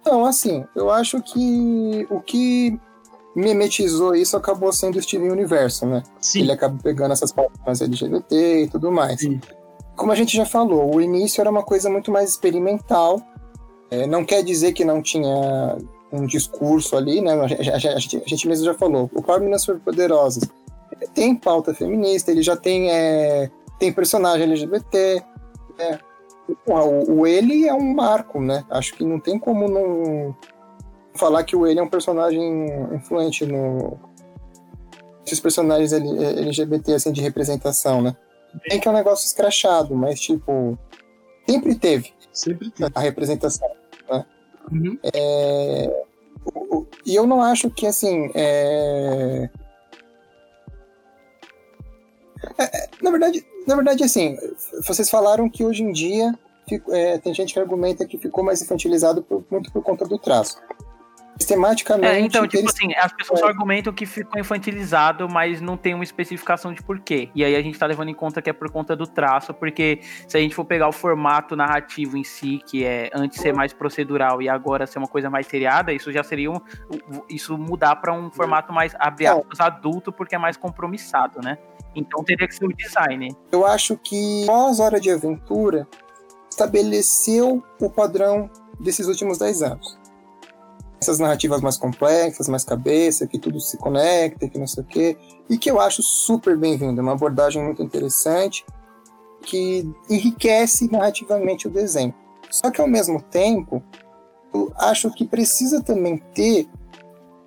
Então, assim, eu acho que o que mimetizou isso acabou sendo o Steven Universo, né? Sim. Ele acaba pegando essas pautas LGBT e tudo mais. Sim. Como a gente já falou, o início era uma coisa muito mais experimental. É, não quer dizer que não tinha um discurso ali, né? A gente, a gente- a gente mesmo já falou. O Power Meninas Superpoderosas tem pauta feminista, ele já tem, é, tem personagem LGBT. né? O, o ele é um marco, né? Acho que não tem como não falar que o ele é um personagem influente no esses personagens LGBT assim de representação, né? Tem que é um negócio escrachado, mas tipo sempre teve Sempre tem. a representação. Uhum. É, e eu não acho que assim. é, é, é, na verdade, na verdade, assim, vocês falaram que hoje em dia fico- é, tem gente que argumenta que ficou mais infantilizado por- muito por conta do traço. Tematicamente. É, então, tipo assim, as pessoas só argumentam que ficou infantilizado, mas não tem uma especificação de porquê. E aí a gente tá levando em conta que é por conta do traço, porque se a gente for pegar o formato narrativo em si, que é antes ser mais procedural e agora ser uma coisa mais seriada, isso já seria um, isso mudar pra um formato mais, abre Não. aspas, adulto, porque é mais compromissado, né? Então teria que ser o design. Eu acho que pós Hora de Aventura estabeleceu o padrão desses últimos 10 anos. Essas narrativas mais complexas, mais cabeça, que tudo se conecta, que não sei o quê, e que eu acho super bem-vindo, é uma abordagem muito interessante que enriquece narrativamente o desenho. Só que ao mesmo tempo, eu acho que precisa também ter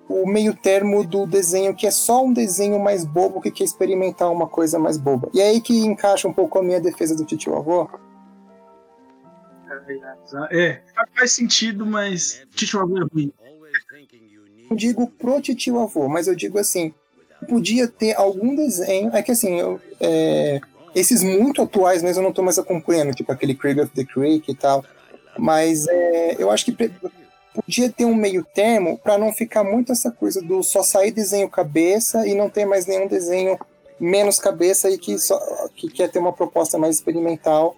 o meio termo do desenho que é só um desenho mais bobo que quer experimentar uma coisa mais boba. E é aí que encaixa um pouco a minha defesa do titio avô. É, faz sentido, mas Titio Avô é ruim. Não digo pro titio avô, mas eu digo assim, podia ter algum desenho. É que assim, eu, é, esses muito atuais mesmo eu não tô mais acompanhando, tipo aquele Craig of the Creek e tal. Mas é, eu acho que podia ter um meio termo para não ficar muito essa coisa do só sair desenho cabeça e não ter mais nenhum desenho menos cabeça e que, só, que quer ter uma proposta mais experimental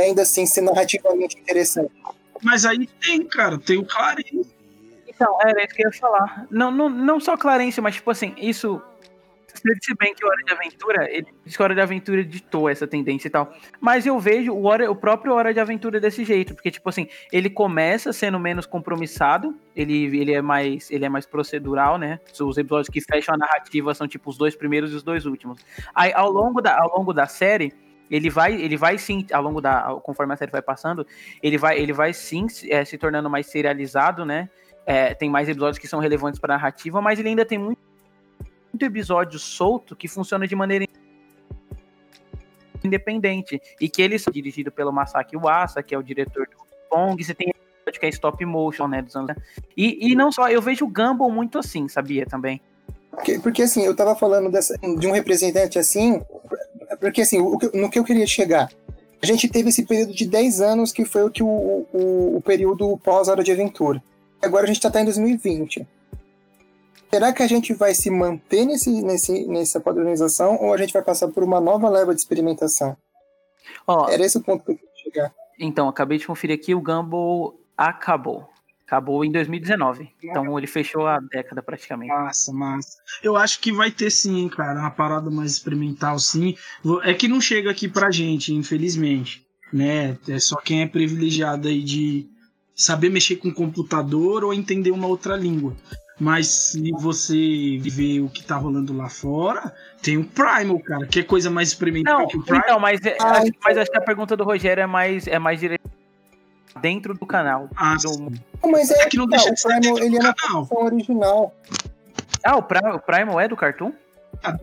ainda assim ser narrativamente interessante. Mas aí tem, cara, tem o Clarim. Então, era isso que eu ia falar. Não, não, não só Clarence, mas tipo assim, isso. Se bem que o Hora de Aventura, ele diz que o Hora de Aventura ditou essa tendência e tal. Mas eu vejo o, Hora, o próprio Hora de Aventura desse jeito. Porque, tipo assim, ele começa sendo menos compromissado. Ele, ele, é, mais, ele é mais procedural, né? Os episódios que fecham a narrativa são tipo os dois primeiros e os dois últimos. Aí, ao longo da, ao longo da série, ele vai, ele vai sim, ao longo da. Conforme a série vai passando, ele vai, ele vai sim é, se tornando mais serializado, né? É, tem mais episódios que são relevantes para a narrativa, mas ele ainda tem muito, muito episódio solto que funciona de maneira independente. E que ele é dirigido pelo Masaki Uasa, que é o diretor do Pong. Você tem que é stop motion, né? Dos anos... e, e não só, eu vejo o Gumball muito assim, sabia também. Porque, porque, assim, eu tava falando dessa, de um representante assim, porque assim, o, no que eu queria chegar, a gente teve esse período de 10 anos que foi o que o, o, o período pós-hora de aventura. Agora a gente tá, tá em 2020. Será que a gente vai se manter nesse, nesse, nessa padronização ou a gente vai passar por uma nova leva de experimentação? Ó, Era esse o ponto que eu queria chegar. então, acabei de conferir aqui, o Gumball acabou. Acabou em 2019. Então ele fechou a década praticamente. Massa, massa. Eu acho que vai ter sim, cara, uma parada mais experimental, sim. É que não chega aqui pra gente, infelizmente. Né? É só quem é privilegiado aí de saber mexer com computador ou entender uma outra língua. Mas se você ver o que tá rolando lá fora, tem o Primal, cara, que é coisa mais experimental Não, que o Primal. então, mas, é- Ah, acho, então. mas acho que a pergunta do Rogério é mais, é mais direta dentro do canal. Ah, do- mas é, É que não deixa o de ser Primal, dentro ele é na original. Ah, o, Pri- o Primal é do Cartoon?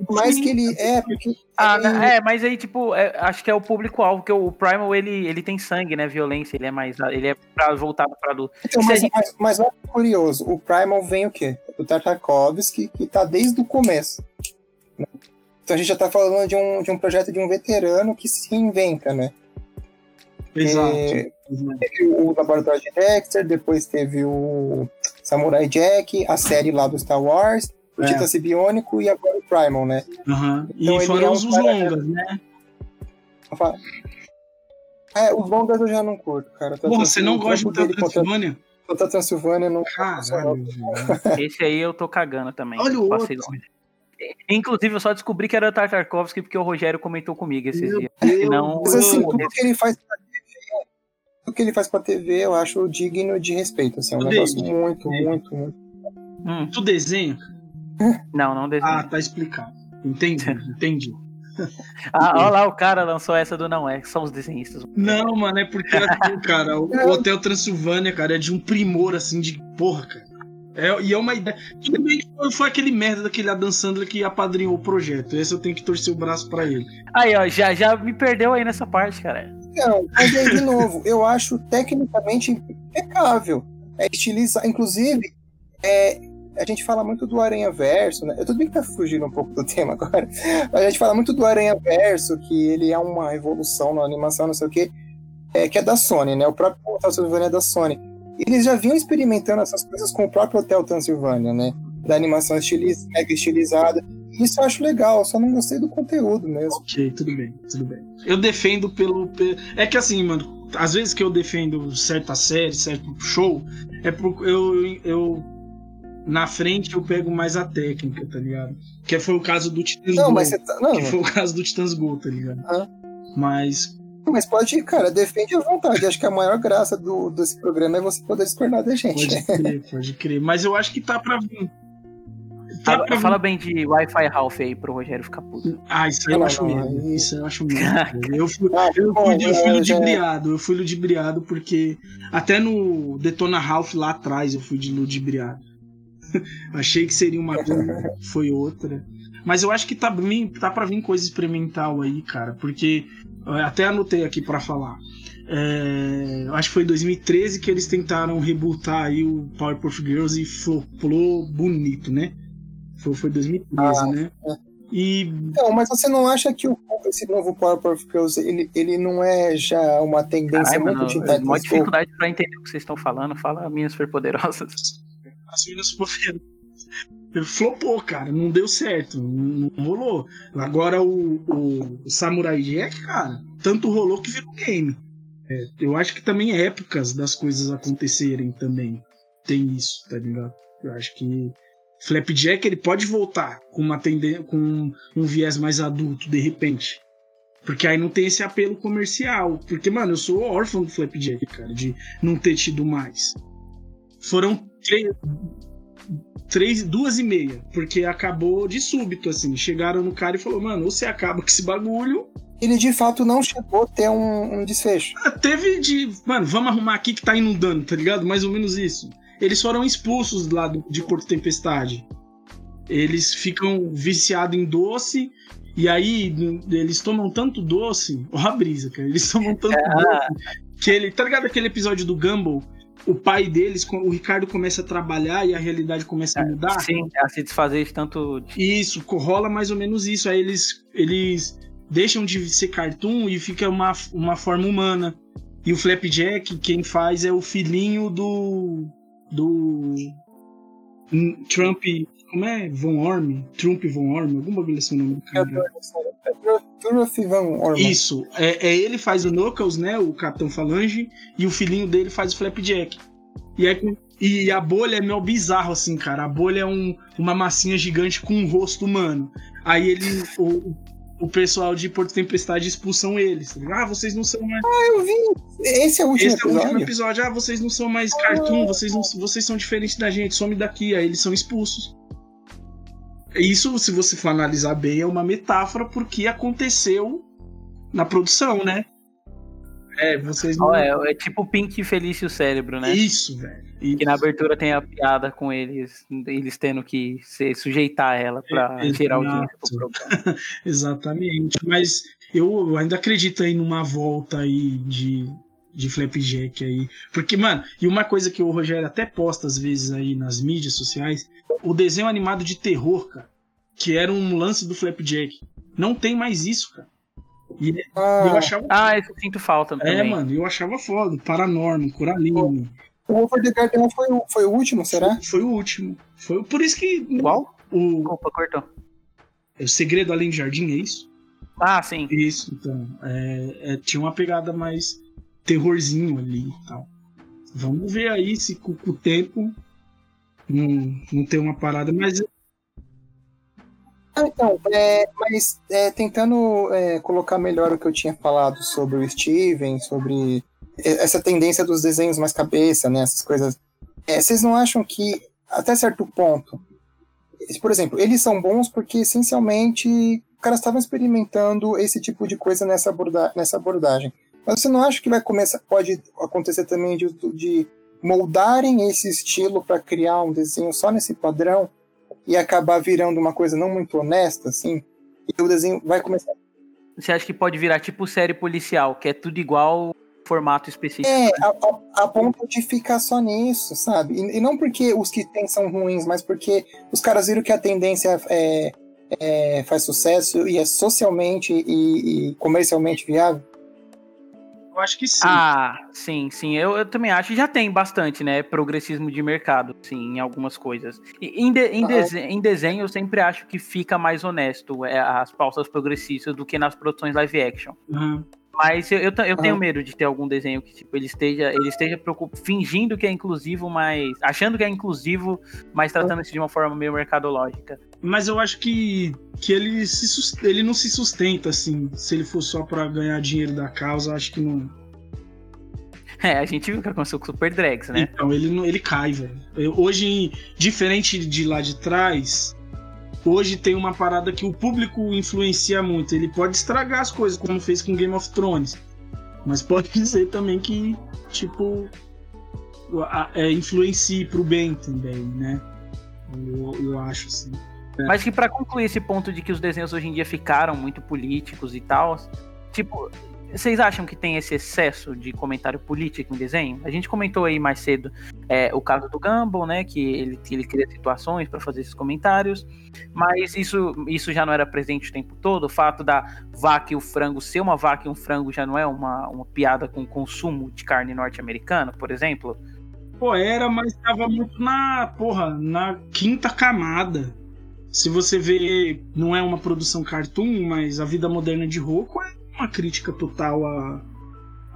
Mais que ele é, porque. Ah, ele- né, é, mas aí, tipo, é, acho que é o público-alvo, porque o Primal, ele, ele tem sangue, né, violência, ele é mais, ele é pra, voltado pra adulto. Então, mas, gente- mas, mas olha que curioso, o Primal vem o quê? Do Tartakovsky, que tá desde o começo. né? Então a gente já tá falando de um, de um projeto de um veterano que se inventa, né? Exato. É, teve o Laboratório de Dexter, depois teve o Samurai Jack, a série lá do Star Wars, o É. Titã Sibiônico e agora o Primal, né? E Então ele fora é um os, cara- longas, né? É, os longas eu já não curto, cara. Porra, você não o gosta de Hotel Transilvânia? contra a Transilvânia não. Caralho. Esse aí eu tô cagando também. Olha o passei outro. longe. Inclusive, eu só descobri que era o Tartakovsky porque o Rogério comentou comigo esses Meu dias. Deus. Senão, Mas assim, tudo que ele faz pra TV, tudo que ele faz pra TV eu acho digno de respeito. Assim, é um Eu negócio muito, muito, muito. Hum, Tu desenha? Não, não desenho. Ah, tá explicado. Entendi, entendi. Ah, olha lá, o cara lançou essa do não é, são os desenhistas. Não, mano, é porque assim, cara, o, o Hotel Transilvânia, cara, é de um primor, assim, de porra, cara. É, e é uma ideia. Tudo bem que foi, aquele merda daquele Adam Sandler que apadrinhou o projeto. Esse eu tenho que torcer o braço pra ele. Aí, ó, já, já me perdeu aí nessa parte, cara. Não, mas aí, de novo, eu acho tecnicamente impecável. É estilizar. Inclusive, é, a gente fala muito do Aranha Verso, né? Eu tudo bem que tá fugindo um pouco do tema agora. Mas a gente fala muito do Aranha Verso, que ele é uma evolução na animação, não sei o quê, é, que é da Sony, né? O próprio Transilvânia é da Sony. eles já vinham experimentando essas coisas com o próprio Hotel Transilvânia, né? Da animação estiliz, mega estilizada. Isso eu acho legal, só não gostei do conteúdo mesmo. Ok, tudo bem, tudo bem. Eu defendo pelo. pe- É que assim, mano, às vezes que eu defendo certa série, certo show, é por eu, eu. Na frente eu pego mais a técnica, tá ligado? Que foi o caso do Titãs Não, Go. mas você tá. Não, Que foi o caso do Titãs Go, tá ligado? Ah. Mas. mas pode ir, cara, defende à vontade. Acho que a maior graça do, desse programa é você poder discordar da gente. Pode crer, pode crer. Mas eu acho que tá pra vir. Tá Fala, pra vir. fala bem de Wi-Fi Ralph aí pro Rogério ficar puto. Ah, isso aí eu Não, acho não, mesmo. aí- Isso eu acho mesmo. Eu fui, Ah, eu bom, fui, eu fui já- já- ludibriado, eu fui ludibriado porque até no Detona Ralph lá atrás eu fui de ludibriado. Achei que seria uma coisa, foi outra. Mas eu acho que tá, tá pra vir coisa experimental aí, cara, porque eu até anotei aqui pra falar. É, acho que foi em 2013 que eles tentaram rebootar aí o Powerpuff Girls e flopou bonito, né? Foi, foi 2013, Ah, né? E Então, mas você não acha que o, esse novo Powerpuff Girls, ele, ele não é já uma tendência Caralho, muito mano, de uma Go? dificuldade pra entender o que vocês estão falando. Fala minhas superpoderosas. As meninas poderosas. Flopou, cara, não deu certo, não, não rolou. Agora o, o, Samurai Jack, cara, tanto rolou que virou game. É, eu acho que também épocas das coisas acontecerem também. Tem isso, tá ligado? Eu acho que Flapjack ele pode voltar com uma com um viés mais adulto de repente. Porque aí não tem esse apelo comercial. Porque, mano, eu sou órfão do Flapjack, cara, de não ter tido mais. Foram três, três, duas e meia, porque acabou de súbito, assim. Chegaram no cara e falou, mano, ou você acaba com esse bagulho. Ele de fato não chegou a ter um, um desfecho. Ah, Teve de, mano, vamos arrumar aqui que tá inundando, tá ligado? Mais ou menos isso. Eles foram expulsos lá do, de Porto Tempestade. Eles ficam viciados em doce. E aí, eles tomam tanto doce. Ó, a brisa, cara. Eles tomam tanto doce. Que ele. Tá ligado aquele episódio do Gumball? O pai deles, o Ricardo começa a trabalhar e a realidade começa a mudar. Sim, a se desfazer de tanto. Isso, rola mais ou menos isso. Aí eles, eles deixam de ser cartoon e fica uma, uma forma humana. E o Flapjack, quem faz é o filhinho do. do. Trump. Como é? Von Orme? Trump Von Orme? Algum bagulho assim o nome do cara. Van Orman. Isso, é, é ele faz o Knuckles, né? O Capitão Falange, e o filhinho dele faz o Flapjack. E, com- e a bolha é meio bizarro, assim, cara. A bolha é um- uma massinha gigante com um rosto humano. Aí ele. O, o pessoal de Porto Tempestade expulsam eles. Ah, vocês não são mais. Eu vi. Esse é o último Esse é o episódio. último episódio. Ah, vocês não são mais cartoon, vocês, não, vocês são diferentes da gente, some daqui. Aí eles são expulsos. Isso, se você for analisar bem, é uma metáfora porque aconteceu na produção, né? É, vocês não. Ó, é, é tipo o Pink Felício Cérebro, né? Isso, velho. Isso. Que na abertura tem a piada com eles, eles tendo que se sujeitar a ela pra É, tirar o dinheiro do programa. Exatamente. Mas eu ainda acredito aí numa volta aí de, de Flapjack aí. Porque, mano, e uma coisa que o Rogério até posta às vezes aí nas mídias sociais, o desenho animado de terror, cara, que era um lance do Flapjack. Não tem mais isso, cara. E Ah, eu achava. Ah, isso eu sinto falta É, também. mano, eu achava foda. Paranormal, Coraline. o Over the Garden foi, o- foi o último, será? Foi, foi o último. Foi por isso que. Qual? O, Opa, cortou. o Segredo Além do Jardim, é isso? Ah, sim. Isso, então. É, é, tinha uma pegada mais terrorzinho ali e tal. Vamos ver aí se com, o tempo não, não tem uma parada, mas então, é, mas é, tentando é, colocar melhor o que eu tinha falado sobre o Steven, sobre essa tendência dos desenhos mais cabeça, né, essas coisas. É, vocês não acham que, até certo ponto, por exemplo, eles são bons porque essencialmente os caras estavam experimentando esse tipo de coisa nessa, aborda nessa abordagem. Mas você não acha que vai começar, pode acontecer também de, de moldarem esse estilo para criar um desenho só nesse padrão e acabar virando uma coisa não muito honesta, assim? E o desenho vai começar. Você acha que pode virar tipo série policial, que é tudo igual, formato específico? É, a, a- a ponto de ficar só nisso, sabe? E, e não porque os que tem são ruins, mas porque os caras viram que a tendência é, é, faz sucesso e é socialmente e, e comercialmente viável. Eu acho que sim. Ah, sim, sim. Eu, eu também acho. Já tem bastante, né? Progressismo de mercado, sim, em algumas coisas. E, em, de- em, Ah, dese- em desenho, eu sempre acho que fica mais honesto é, as pautas progressistas do que nas produções live action. Aham. Mas eu, eu, eu tenho Ah. medo de ter algum desenho que tipo, ele esteja, ele esteja preocup- fingindo que é inclusivo, mas. achando que é inclusivo, mas tratando isso de uma forma meio mercadológica. Mas eu acho que, que ele, se ele não se sustenta assim. Se ele for só pra ganhar dinheiro da causa, acho que não. É, a gente viu o que aconteceu com o Super Drags, né? Então, ele, não- ele cai, velho. Hoje, diferente de lá de trás, hoje tem uma parada que o público influencia muito. Ele pode estragar as coisas, como fez com Game of Thrones. Mas pode dizer também que, tipo, é, influencie pro bem também, né? Eu, eu acho, assim. Mas que pra concluir esse ponto de que os desenhos hoje em dia ficaram muito políticos e tal, tipo, vocês acham que tem esse excesso de comentário político em desenho? A gente comentou aí mais cedo é, o caso do Gumball, né? Que ele, ele cria situações pra fazer esses comentários, mas isso, isso já não era presente o tempo todo. O fato da vaca e o frango ser uma vaca e um frango já não é uma, uma piada com o consumo de carne norte-americana, por exemplo. Pô, era, mas tava muito na, porra, na quinta camada. Se você vê, não é uma produção cartoon, mas a vida moderna de Roku é uma crítica total a.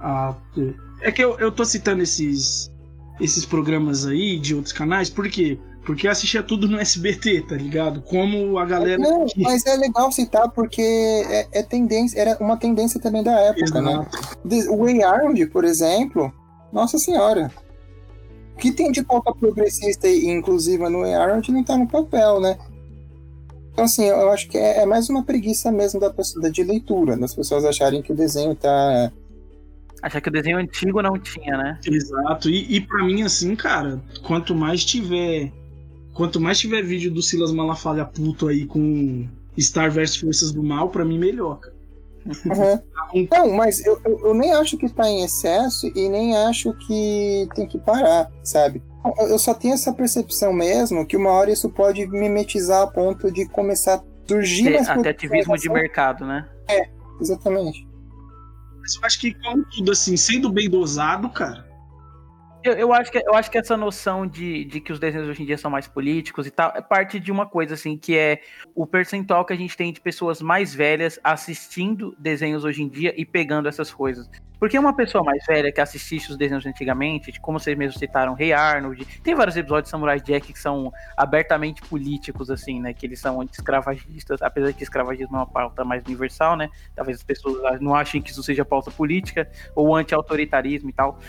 a é que eu, eu tô citando esses, esses programas aí de outros canais, por quê? Porque eu assistia tudo no SBT, tá ligado? Como a galera. Não, mas é legal citar porque é, é tendência, era uma tendência também da época, né? Exato. De- O Way Armed, por exemplo, nossa senhora. O que tem de pauta progressista e inclusiva no Way Armed não tá no papel, né? Então, assim, eu acho que é, é mais uma preguiça mesmo da pessoa, de leitura, das pessoas acharem que o desenho tá. Achar que o desenho antigo não tinha, né? Exato. E, e para mim, assim, cara, quanto mais tiver. Quanto mais tiver vídeo do Silas Malafaia puto aí com Star vs Forças do Mal, pra mim melhor, cara. Aham. Não, mas eu, eu, eu nem acho que tá em excesso e nem acho que tem que parar, sabe? Eu- só tenho essa percepção mesmo que uma hora isso pode mimetizar a ponto de começar a surgir mais até ativismo de mercado, né? Exatamente. Mas eu acho que, como tudo assim, sendo bem dosado, cara. Eu, eu acho que, eu acho que essa noção de, de que os desenhos hoje em dia são mais políticos e tal é parte de uma coisa, assim, que é o percentual que a gente tem de pessoas mais velhas assistindo desenhos hoje em dia e pegando essas coisas. Porque uma pessoa mais velha que assistisse os desenhos antigamente, de como vocês mesmos citaram, Rei Arnold, tem vários episódios de Samurai Jack que são abertamente políticos, assim, né? Que eles são anti-escravagistas, apesar de que escravagismo é uma pauta mais universal, né? Talvez as pessoas não achem que isso seja pauta política, ou anti-autoritarismo e tal.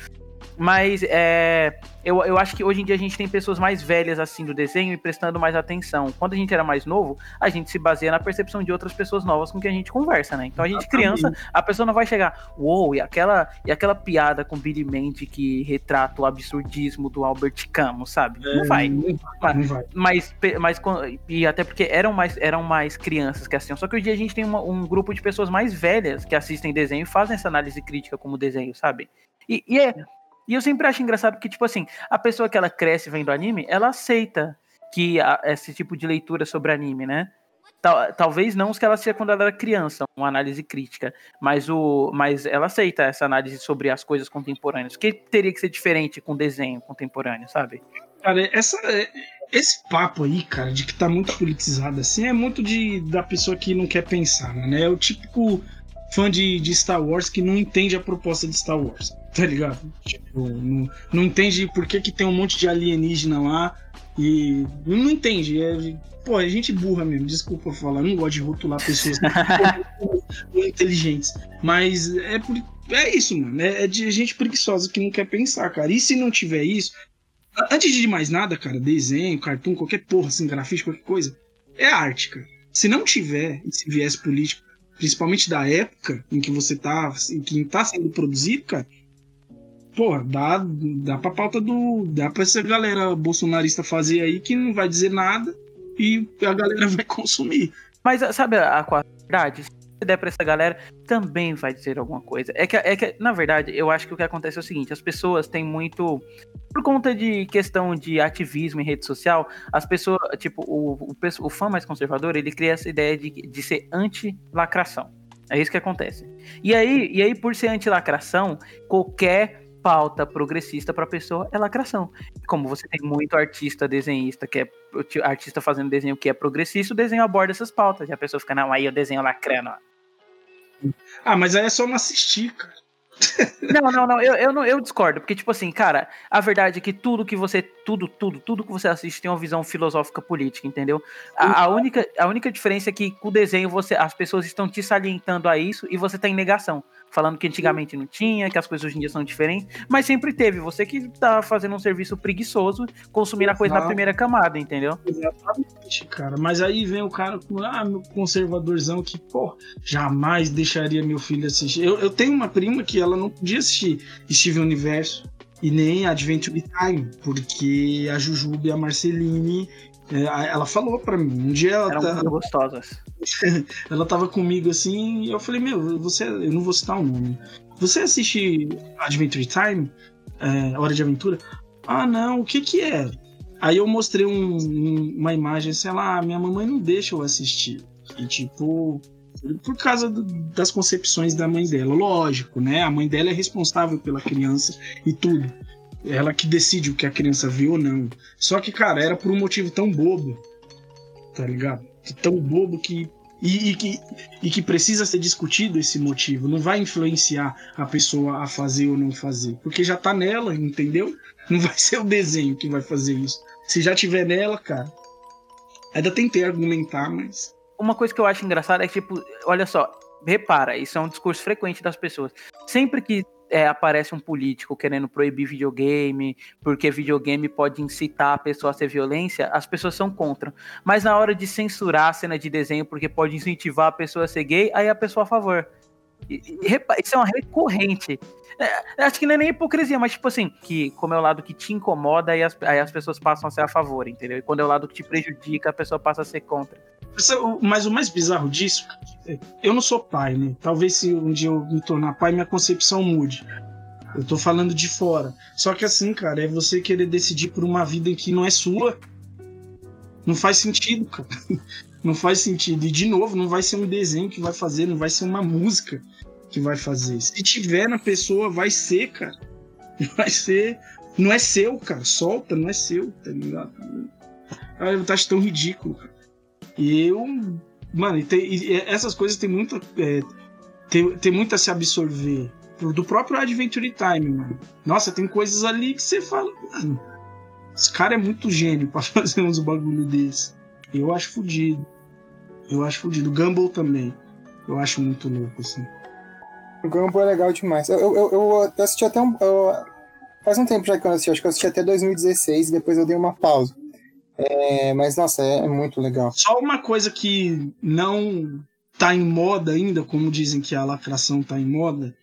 Mas é, eu, eu acho que hoje em dia a gente tem pessoas mais velhas assim do desenho e prestando mais atenção. Quando a gente era mais novo, a gente se baseia na percepção de outras pessoas novas com quem a gente conversa, né? Então a gente criança, a pessoa não vai chegar, uou, e aquela, e aquela piada com Billy Mandy que retrata o absurdismo do Albert Camus, sabe? Não vai. Não vai. Não vai. Mas, mas e até porque eram mais, eram mais crianças que assistiam. Só que hoje em dia a gente tem uma- um grupo de pessoas mais velhas que assistem desenho e fazem essa análise crítica como desenho, sabe? E, e é, e eu sempre acho engraçado que, tipo assim, a pessoa que ela cresce vendo anime, ela aceita que a- esse tipo de leitura sobre anime, né? Tal- talvez não os que ela assistia quando ela era criança, uma análise crítica, mas, o, mas ela aceita essa análise sobre as coisas contemporâneas. O que teria que ser diferente com desenho contemporâneo, sabe? Cara, essa, é- esse papo aí, cara, de que tá muito politizado assim, é muito de da pessoa que não quer pensar, né? É o típico fã de, de Star Wars que não entende a proposta de Star Wars, tá ligado? Tipo, não, não entende por que, que tem um monte de alienígena lá e não entende. É, pô, é gente burra mesmo, desculpa falar, não gosto de rotular pessoas inteligentes, mas é por, é isso, mano, é, é de gente preguiçosa que não quer pensar, cara. E se não tiver isso, Antes de mais nada, cara, desenho, cartoon, qualquer porra, assim, grafite, qualquer coisa, é arte, cara. Se não tiver esse viés político, principalmente da época em que você tá, em que tá sendo produzido, cara, porra, dá, dá pra pauta do. dá pra essa galera bolsonarista fazer aí que não vai dizer nada e a galera vai consumir. Mas sabe a, a verdade? Se der pra essa galera, também vai dizer alguma coisa. É que, é que, na verdade, eu acho que o que acontece é o seguinte: as pessoas têm muito. Por conta de questão de ativismo em rede social, as pessoas, tipo, o, o, o fã mais conservador, ele cria essa ideia de, de ser anti-lacração. É isso que acontece. E aí, e aí por ser antilacração, qualquer pauta progressista para a pessoa é lacração. Como você tem muito artista desenhista que é artista fazendo desenho que é progressista, o desenho aborda essas pautas. E a pessoa fica, não, aí eu desenho lacrando. ó. Ah, mas aí é só não assistir, cara. Não, não, não eu, eu não, eu discordo, porque, tipo assim, cara, a verdade é que tudo que você, tudo, tudo, tudo que você assiste tem uma visão filosófica política, entendeu? A, a única, a única diferença é que com o desenho você, as pessoas estão te salientando a isso e você tá em negação. Falando que antigamente não tinha, que as coisas hoje em dia são diferentes, mas sempre teve. Você que tá fazendo um serviço preguiçoso, consumindo a coisa na primeira camada, entendeu? Exatamente, cara. Mas aí vem o cara com, ah, meu conservadorzão que, pô, jamais deixaria meu filho assistir. Eu, eu tenho uma prima que ela não podia assistir Steven Universo e nem Adventure Time, porque a Jujuba e a Marceline, ela falou pra mim. Um dia ela Eram tá, gostosas. ela tava comigo assim, e eu falei, meu, você, eu não vou citar o nome. Você assiste Adventure Time? É, Hora de Aventura? Ah, não, o que que é? Aí eu mostrei um- uma imagem, sei lá, minha mamãe não deixa eu assistir. E tipo, por causa do- das concepções da mãe dela. Lógico, né? A mãe dela é responsável pela criança e tudo. Ela que decide o que a criança vê ou não. Só que, cara, era por um motivo tão bobo, tá ligado? Tão bobo que. E, e que, e que precisa ser discutido esse motivo. Não vai influenciar a pessoa a fazer ou não fazer. Porque já tá nela, entendeu? Não vai ser o desenho que vai fazer isso. Se já tiver nela, cara. Ainda tentei argumentar, mas. Uma coisa que eu acho engraçada é que, tipo, olha só, repara, isso é um discurso frequente das pessoas. Sempre que é, aparece um político querendo proibir videogame, porque videogame pode incitar a pessoa a ser violência, as pessoas são contra. Mas na hora de censurar a cena de desenho porque pode incentivar a pessoa a ser gay, aí a pessoa a favor. E- Isso é uma recorrente. É, acho que não é nem hipocrisia, mas tipo assim, que como é o lado que te incomoda, aí as, aí as pessoas passam a ser a favor, entendeu? E quando é o lado que te prejudica, a pessoa passa a ser contra. Mas o mais bizarro disso, eu não sou pai, né? Talvez se um dia eu me tornar pai, minha concepção mude. Eu tô falando de fora. Só que assim, cara, é você querer decidir por uma vida que não é sua. Não faz sentido, cara. Não faz sentido. E de novo, não vai ser um desenho que vai fazer, não vai ser uma música que vai fazer. Se tiver na pessoa, vai ser, cara. Vai ser. Não é seu, cara. Solta, não é seu, tá ligado? Eu acho tão ridículo. E eu. Mano, e tem- e essas coisas tem muito. É, tem, tem muito a se absorver. Do próprio Adventure Time, mano. Nossa, tem coisas ali que você fala, mano. Esse cara é muito gênio pra fazer uns bagulho desse. Eu acho fudido. Eu acho fudido. Gumball também. Eu acho muito louco, assim. O Gumball é legal demais. Eu, eu, eu, eu assisti até um. eu- faz um tempo já que eu assisti, acho que eu assisti até 2016 e depois eu dei uma pausa. É, mas, nossa, é, é muito legal. Só uma coisa que não tá em moda ainda, como dizem que a lacração tá em moda,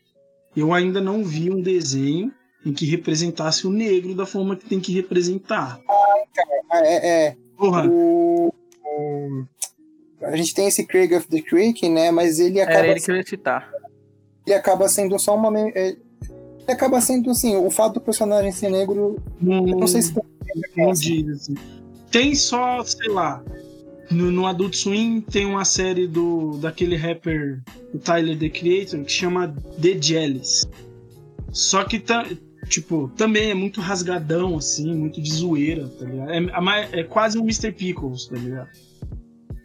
eu ainda não vi um desenho em que representasse o negro da forma que tem que representar. Ah, é, é, Porra, o, o- a gente tem esse Craig of the Creek, né? Mas ele acaba, Era ele que eu ia citar. ele acaba sendo só uma. é, ele acaba sendo assim, o fato do personagem ser negro. não, Eu não sei se não diz assim. Tem só, sei lá, no, no Adult Swim tem uma série do daquele rapper, o Tyler the Creator, que chama The Jellies. Só que tá, tipo, também é muito rasgadão, assim, muito de zoeira, tá ligado? É, mai- é quase um Mr. Pickles, tá ligado?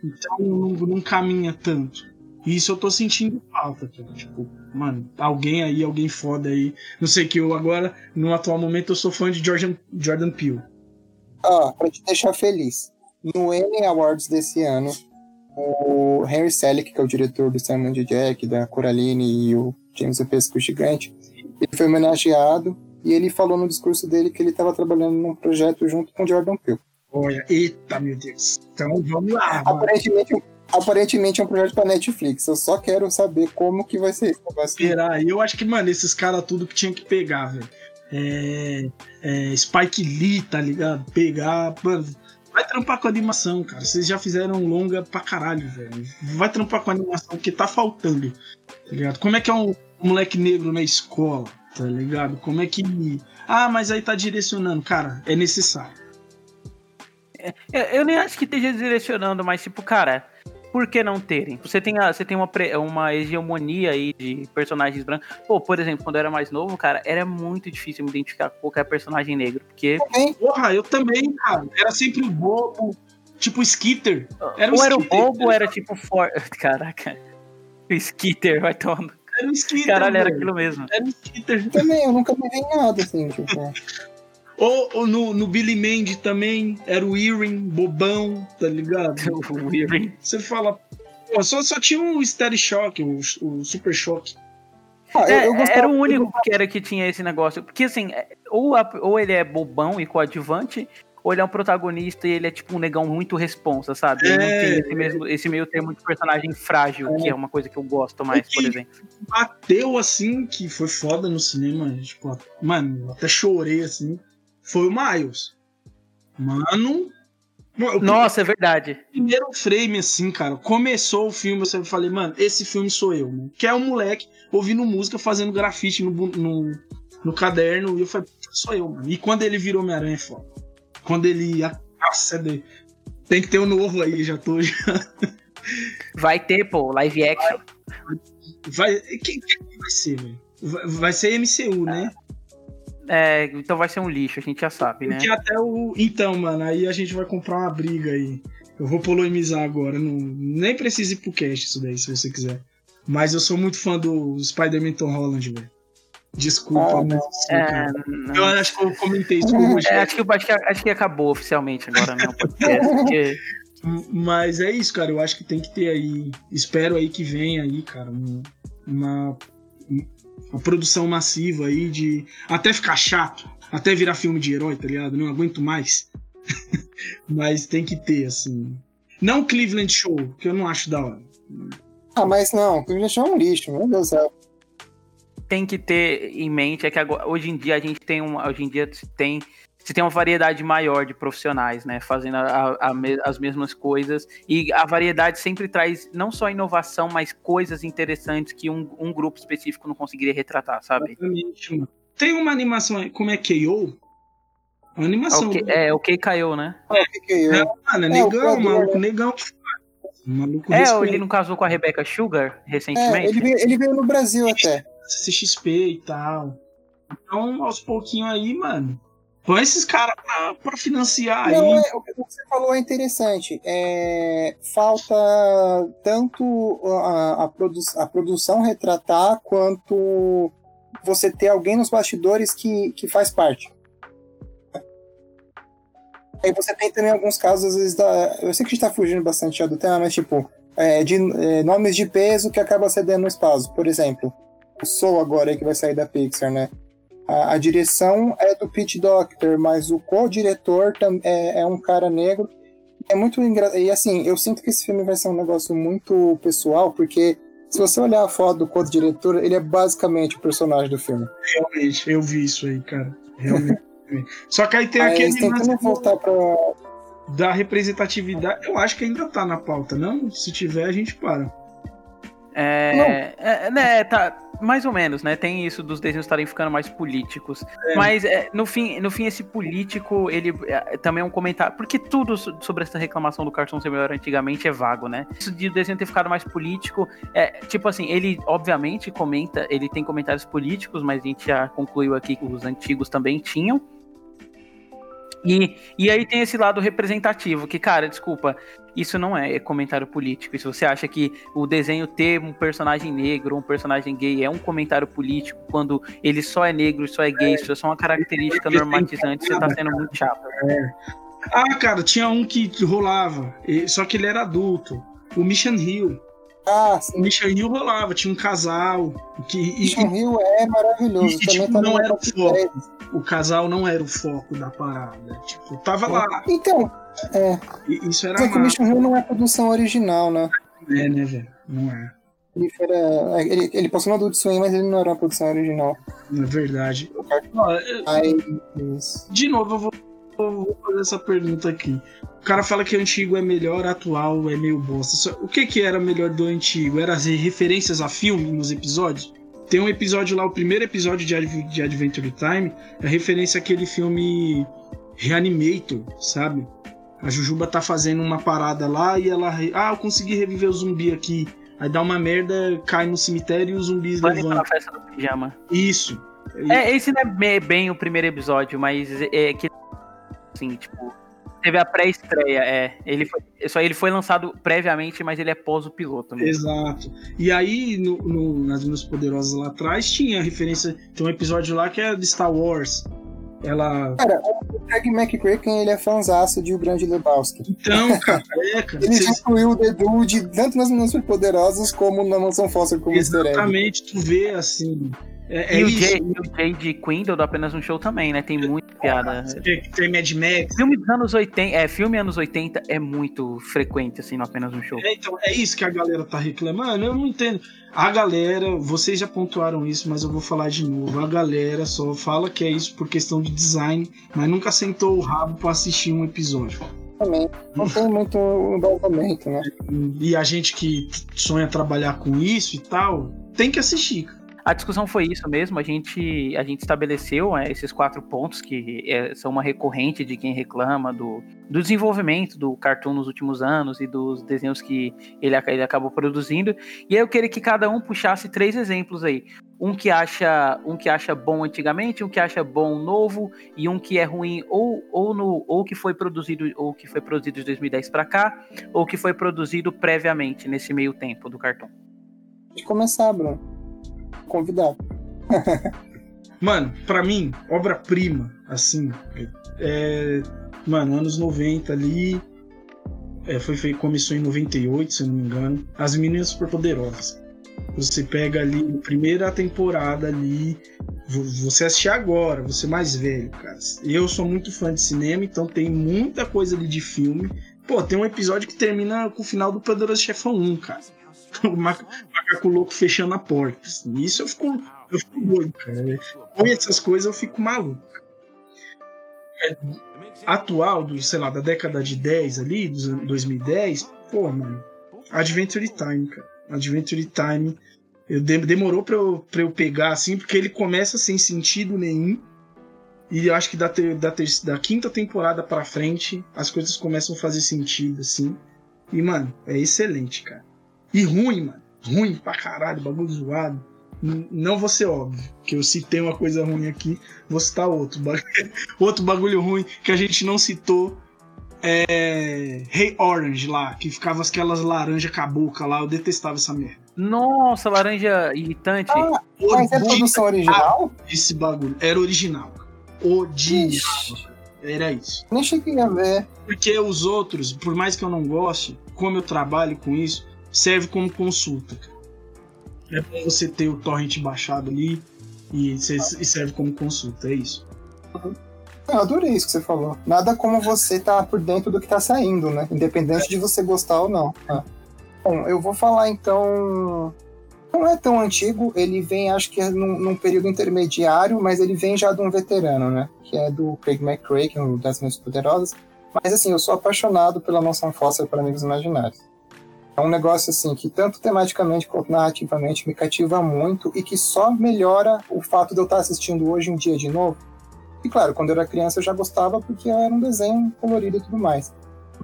Então não, não caminha tanto. E isso eu tô sentindo falta, cara. Tipo, mano, alguém aí, alguém foda aí. Não sei que eu agora, no atual momento, eu sou fã de Jordan, Jordan Peele. Ó, pra te deixar feliz. No Emmy Awards desse ano, o Henry Selick, que é o diretor do Simon Jack, da Coraline e o James o Pesco Gigante, ele foi homenageado e ele falou no discurso dele que ele estava trabalhando num projeto junto com o Jordan Peele. Olha, eita, meu Deus. Então vamos lá. mano. Aparentemente, aparentemente é um projeto para Netflix. Eu só quero saber como que vai ser esse negócio. Esperar aí. Eu acho que, mano, esses caras tudo que tinha que pegar, velho. É, é, Spike Lee, tá ligado? Pegar. Mano, vai trampar com animação, cara. Vocês já fizeram longa pra caralho, velho. Vai trampar com animação, porque tá faltando. Tá ligado? Como é que é um, um moleque negro na escola? Tá ligado? Como é que. Ah, mas aí tá direcionando. Cara, é necessário. Eu, eu nem acho que esteja direcionando, mas tipo, cara, por que não terem? Você tem, a, você tem uma, pre- uma hegemonia aí de personagens brancos. Pô, por exemplo, quando eu era mais novo, cara, era muito difícil me identificar com qualquer personagem negro. Porque Porra, eu também, cara. Era sempre o bobo, tipo Skitter. Era ou era o bobo ou era tipo for... Caraca. O Skitter vai tomando. Era o Skitter. Caralho, era aquilo mesmo. Era o Skitter. Também, eu nunca me vi em nada, assim, tipo. Ou, ou no, no Billy Mandy também, era o Earring, bobão, tá ligado? O Earring. Você fala. Pô, só, só tinha o Steady Shock, o, o Super Shock. Ah, eu, É, eu gostava- era o único que era que tinha esse negócio. Porque assim, é, ou, a- ou ele é bobão e coadjuvante, ou ele é um protagonista e ele é tipo um negão muito responsa, sabe? Ele não É, tem esse, mesmo, esse meio termo de personagem frágil, que é uma coisa que eu gosto mais, por exemplo. Bateu assim, que foi foda no cinema. Tipo, mano, até chorei assim. Foi o Miles. Mano. Nossa, é verdade. primeiro frame, assim, cara, começou o filme, eu sempre falei, mano, esse filme sou eu, mano. Que é um moleque ouvindo música, fazendo grafite no, no, no caderno, e eu falei, "Puta, sou eu, mano. E quando ele virou Homem-Aranha, é foda. Quando ele. Nossa, é tem que ter um novo aí, já tô. Já. Vai ter, pô, live action. Vai. Quem, quem vai ser, velho? Vai, vai ser MCU, né? É, então vai ser um lixo, a gente já sabe, né? Porque até o. Então, mano, aí a gente vai comprar uma briga aí. Eu vou polemizar agora. Não, nem precisa ir pro cast isso daí, se você quiser. Mas eu sou muito fã do Spider-Man Tom Holland, velho. Desculpa, Ah, mas. É, não. Eu acho que eu comentei isso com o É, acho, que, acho, que, acho que acabou oficialmente agora, né? O podcast, porque Mas é isso, cara. Eu acho que tem que ter aí. Espero aí que venha aí, cara, um- uma, uma produção massiva aí de. Até ficar chato. Até virar filme de herói, tá ligado? Não aguento mais. Mas tem que ter, assim. Não Cleveland Show, que eu não acho da hora. Ah, mas não, o Show é um lixo, meu Deus do céu. Tem que ter em mente é que agora, hoje em dia a gente tem um, hoje em dia se tem se tem uma variedade maior de profissionais, né, fazendo a- a- as mesmas coisas e a variedade sempre traz não só inovação, mas coisas interessantes que um, um grupo específico não conseguiria retratar, sabe? Exatamente. Tem uma animação aí, como é KO? Uma animação. Ok, é, o que caiu, né? O que que é? É, mano, é É, o negão, criador, maluco, negão. Maluco É, ele não casou com a Rebecca Sugar É, recentemente? ele veio, ele veio no Brasil até. CXP e tal. Então, aos pouquinhos aí, mano. Põe esses caras pra, pra financiar aí. Não, é, o que você falou é interessante. É, falta tanto a, a, produ a produção retratar quanto você ter alguém nos bastidores que, que faz parte. Aí você tem também alguns casos, às vezes, da. Eu sei que a gente tá fugindo bastante já do tema, mas tipo, é, de é, nomes de peso que acaba cedendo no espaço. Por exemplo, Soul agora aí que vai sair da Pixar, né? A, a direção é do Pete Doctor, mas o co-diretor é, é um cara negro. É muito engraçado. E assim, eu sinto que esse filme vai ser um negócio muito pessoal, porque se você olhar a foto do co-diretor, ele é basicamente o personagem do filme. Realmente, eu vi isso aí, cara. Realmente. Só que aí tem Aí aquele tentando voltar pra. da representatividade. Eu acho que ainda tá na pauta, não? Se tiver, a gente para. É, é, né, tá, mais ou menos, né? Tem isso dos desenhos estarem ficando mais políticos. Mas é, no, fim, no fim, esse político, ele é, também é um comentário. Porque tudo so- sobre essa reclamação do cartão ser melhor antigamente é vago, né? Isso de o desenho ter ficado mais político. É, tipo assim, ele obviamente comenta, ele tem comentários políticos, mas a gente já concluiu aqui que os antigos também tinham. E, e aí tem esse lado representativo, que, cara, desculpa, isso não é comentário político. E se você acha que o desenho ter um personagem negro, um personagem gay é um comentário político, quando ele só é negro e só é gay, isso é só uma característica normatizante, você tá sendo muito chato. Ah, cara, tinha um que rolava, só que ele era adulto. O Mission Hill. Ah, O sim. Hill rolava, tinha um casal. Que, Mission Hill é maravilhoso. E, tipo, tá não era o foco. 10. o casal não era o foco da parada. Tipo, tava lá. Então, E Isso era é que o Mission Hill não é produção original, né? né, né, velho? Não é. Ele, era, ele, ele passou no Adult Swim, mas ele não era uma produção original. Não é verdade. Ó, eu- Aí, de novo, eu vou, eu vou fazer essa pergunta aqui. O cara fala que o antigo é melhor, atual é meio bosta. O que que era melhor do antigo? Era as referências a filme nos episódios? Tem um episódio lá, o primeiro episódio de, de Adventure Time, é referência àquele filme Reanimator, sabe? A Jujuba tá fazendo uma parada lá e ela. Ah, eu consegui reviver o zumbi aqui. Aí dá uma merda, cai no cemitério e os zumbis na levantam. festa do pijama. Isso. É, esse não é bem o primeiro episódio, mas é que. Assim, tipo. Teve a pré-estreia, é. Ele foi, só ele foi lançado previamente, mas ele é pós o piloto mesmo. Exato. E aí, no, no- nas Minas Poderosas lá atrás, tinha referência. Tem um episódio lá que é de Star Wars. Ela. Cara, o Craig McCracken, ele é fãzaço de O Grande Lebowski. Então, cara, é, cara. Ele cês- incluiu o The Dude tanto nas Meninas Superpoderosas como na Mansão Foster como. Exatamente, tu vê assim. É, é E, o. Jay, e o Jay de Quindle do apenas um show também, né? Tem muita piada. Tem, tem Mad Max. Filme dos anos 80, é, filme anos 80 é muito frequente, assim, no apenas um show. É, então, é isso que a galera tá reclamando. Eu não entendo. A galera, vocês já pontuaram isso, mas eu vou falar de novo. A galera só fala que é isso por questão de design, mas nunca sentou o rabo pra assistir um episódio. Também. Não tem muito embasamento, né? E a gente que sonha trabalhar com isso e tal, tem que assistir. cara. A discussão foi isso mesmo, a gente, a gente estabeleceu é, esses quatro pontos que é, são uma recorrente de quem reclama do, do desenvolvimento do cartoon nos últimos anos e dos desenhos que ele, ele acabou produzindo. E aí eu queria que cada um puxasse três exemplos aí. Um que acha, um que acha bom antigamente, um que acha bom novo e um que é ruim ou, ou no ou que foi produzido ou que foi produzido de 2010 para cá, ou que foi produzido previamente nesse meio tempo do cartoon. De começar, Bruno. Convidado. Mano, pra mim, obra-prima, assim, é. Mano, anos 90 ali. É, foi, foi, começou em 98, se eu não me engano. As Meninas Superpoderosas. Você pega ali, primeira temporada ali. vo- Você assistir agora, você mais velho, cara. Eu sou muito fã de cinema, então tem muita coisa ali de filme. Pô, tem um episódio que termina com o final do Poderoso Chefão 1, cara. O maca- macaco louco fechando a porta. assim. Isso eu fico, eu fico doido, cara. Com essas coisas eu fico maluco. É, atual, do, sei lá, da década de 10 ali, dos anos 2010, pô, mano. Adventure Time, cara. Adventure Time. Eu de- demorou pra eu, pra eu pegar assim, porque ele começa sem sentido nenhum. E eu acho que da, ter- da, ter- da quinta temporada pra frente, as coisas começam a fazer sentido, assim. E, mano, é excelente, cara. E ruim, mano. Ruim pra caralho, bagulho zoado. Não vou ser óbvio, que eu citei uma coisa ruim aqui, vou citar outro. Outro bagulho ruim que a gente não citou é. Hey Orange lá, que ficava aquelas laranjas cabocla lá, eu detestava essa merda. Nossa, laranja irritante. Ah, mas é produção original? Esse bagulho. Era original. Original. Era isso. Nem cheguei a ver. Porque os outros, por mais que eu não goste, como eu trabalho com isso, serve como consulta. É bom você ter o torrent baixado ali e, serve como consulta, é isso. Eu adorei isso que você falou. Nada como você tá por dentro do que tá saindo, né? Independente de você gostar ou não. Ah. Bom, eu vou falar então. Não é tão antigo, ele vem, acho que é num, num período intermediário, mas ele vem já de um veterano, né? Que é do Craig McCrae, que é um das minhas poderosas. Mas assim, eu sou apaixonado pela noção Foster para Amigos Imaginários. É um negócio assim que tanto tematicamente quanto narrativamente me cativa muito e que só melhora o fato de eu estar assistindo hoje em dia de novo. E claro, quando eu era criança eu já gostava porque era um desenho colorido e tudo mais.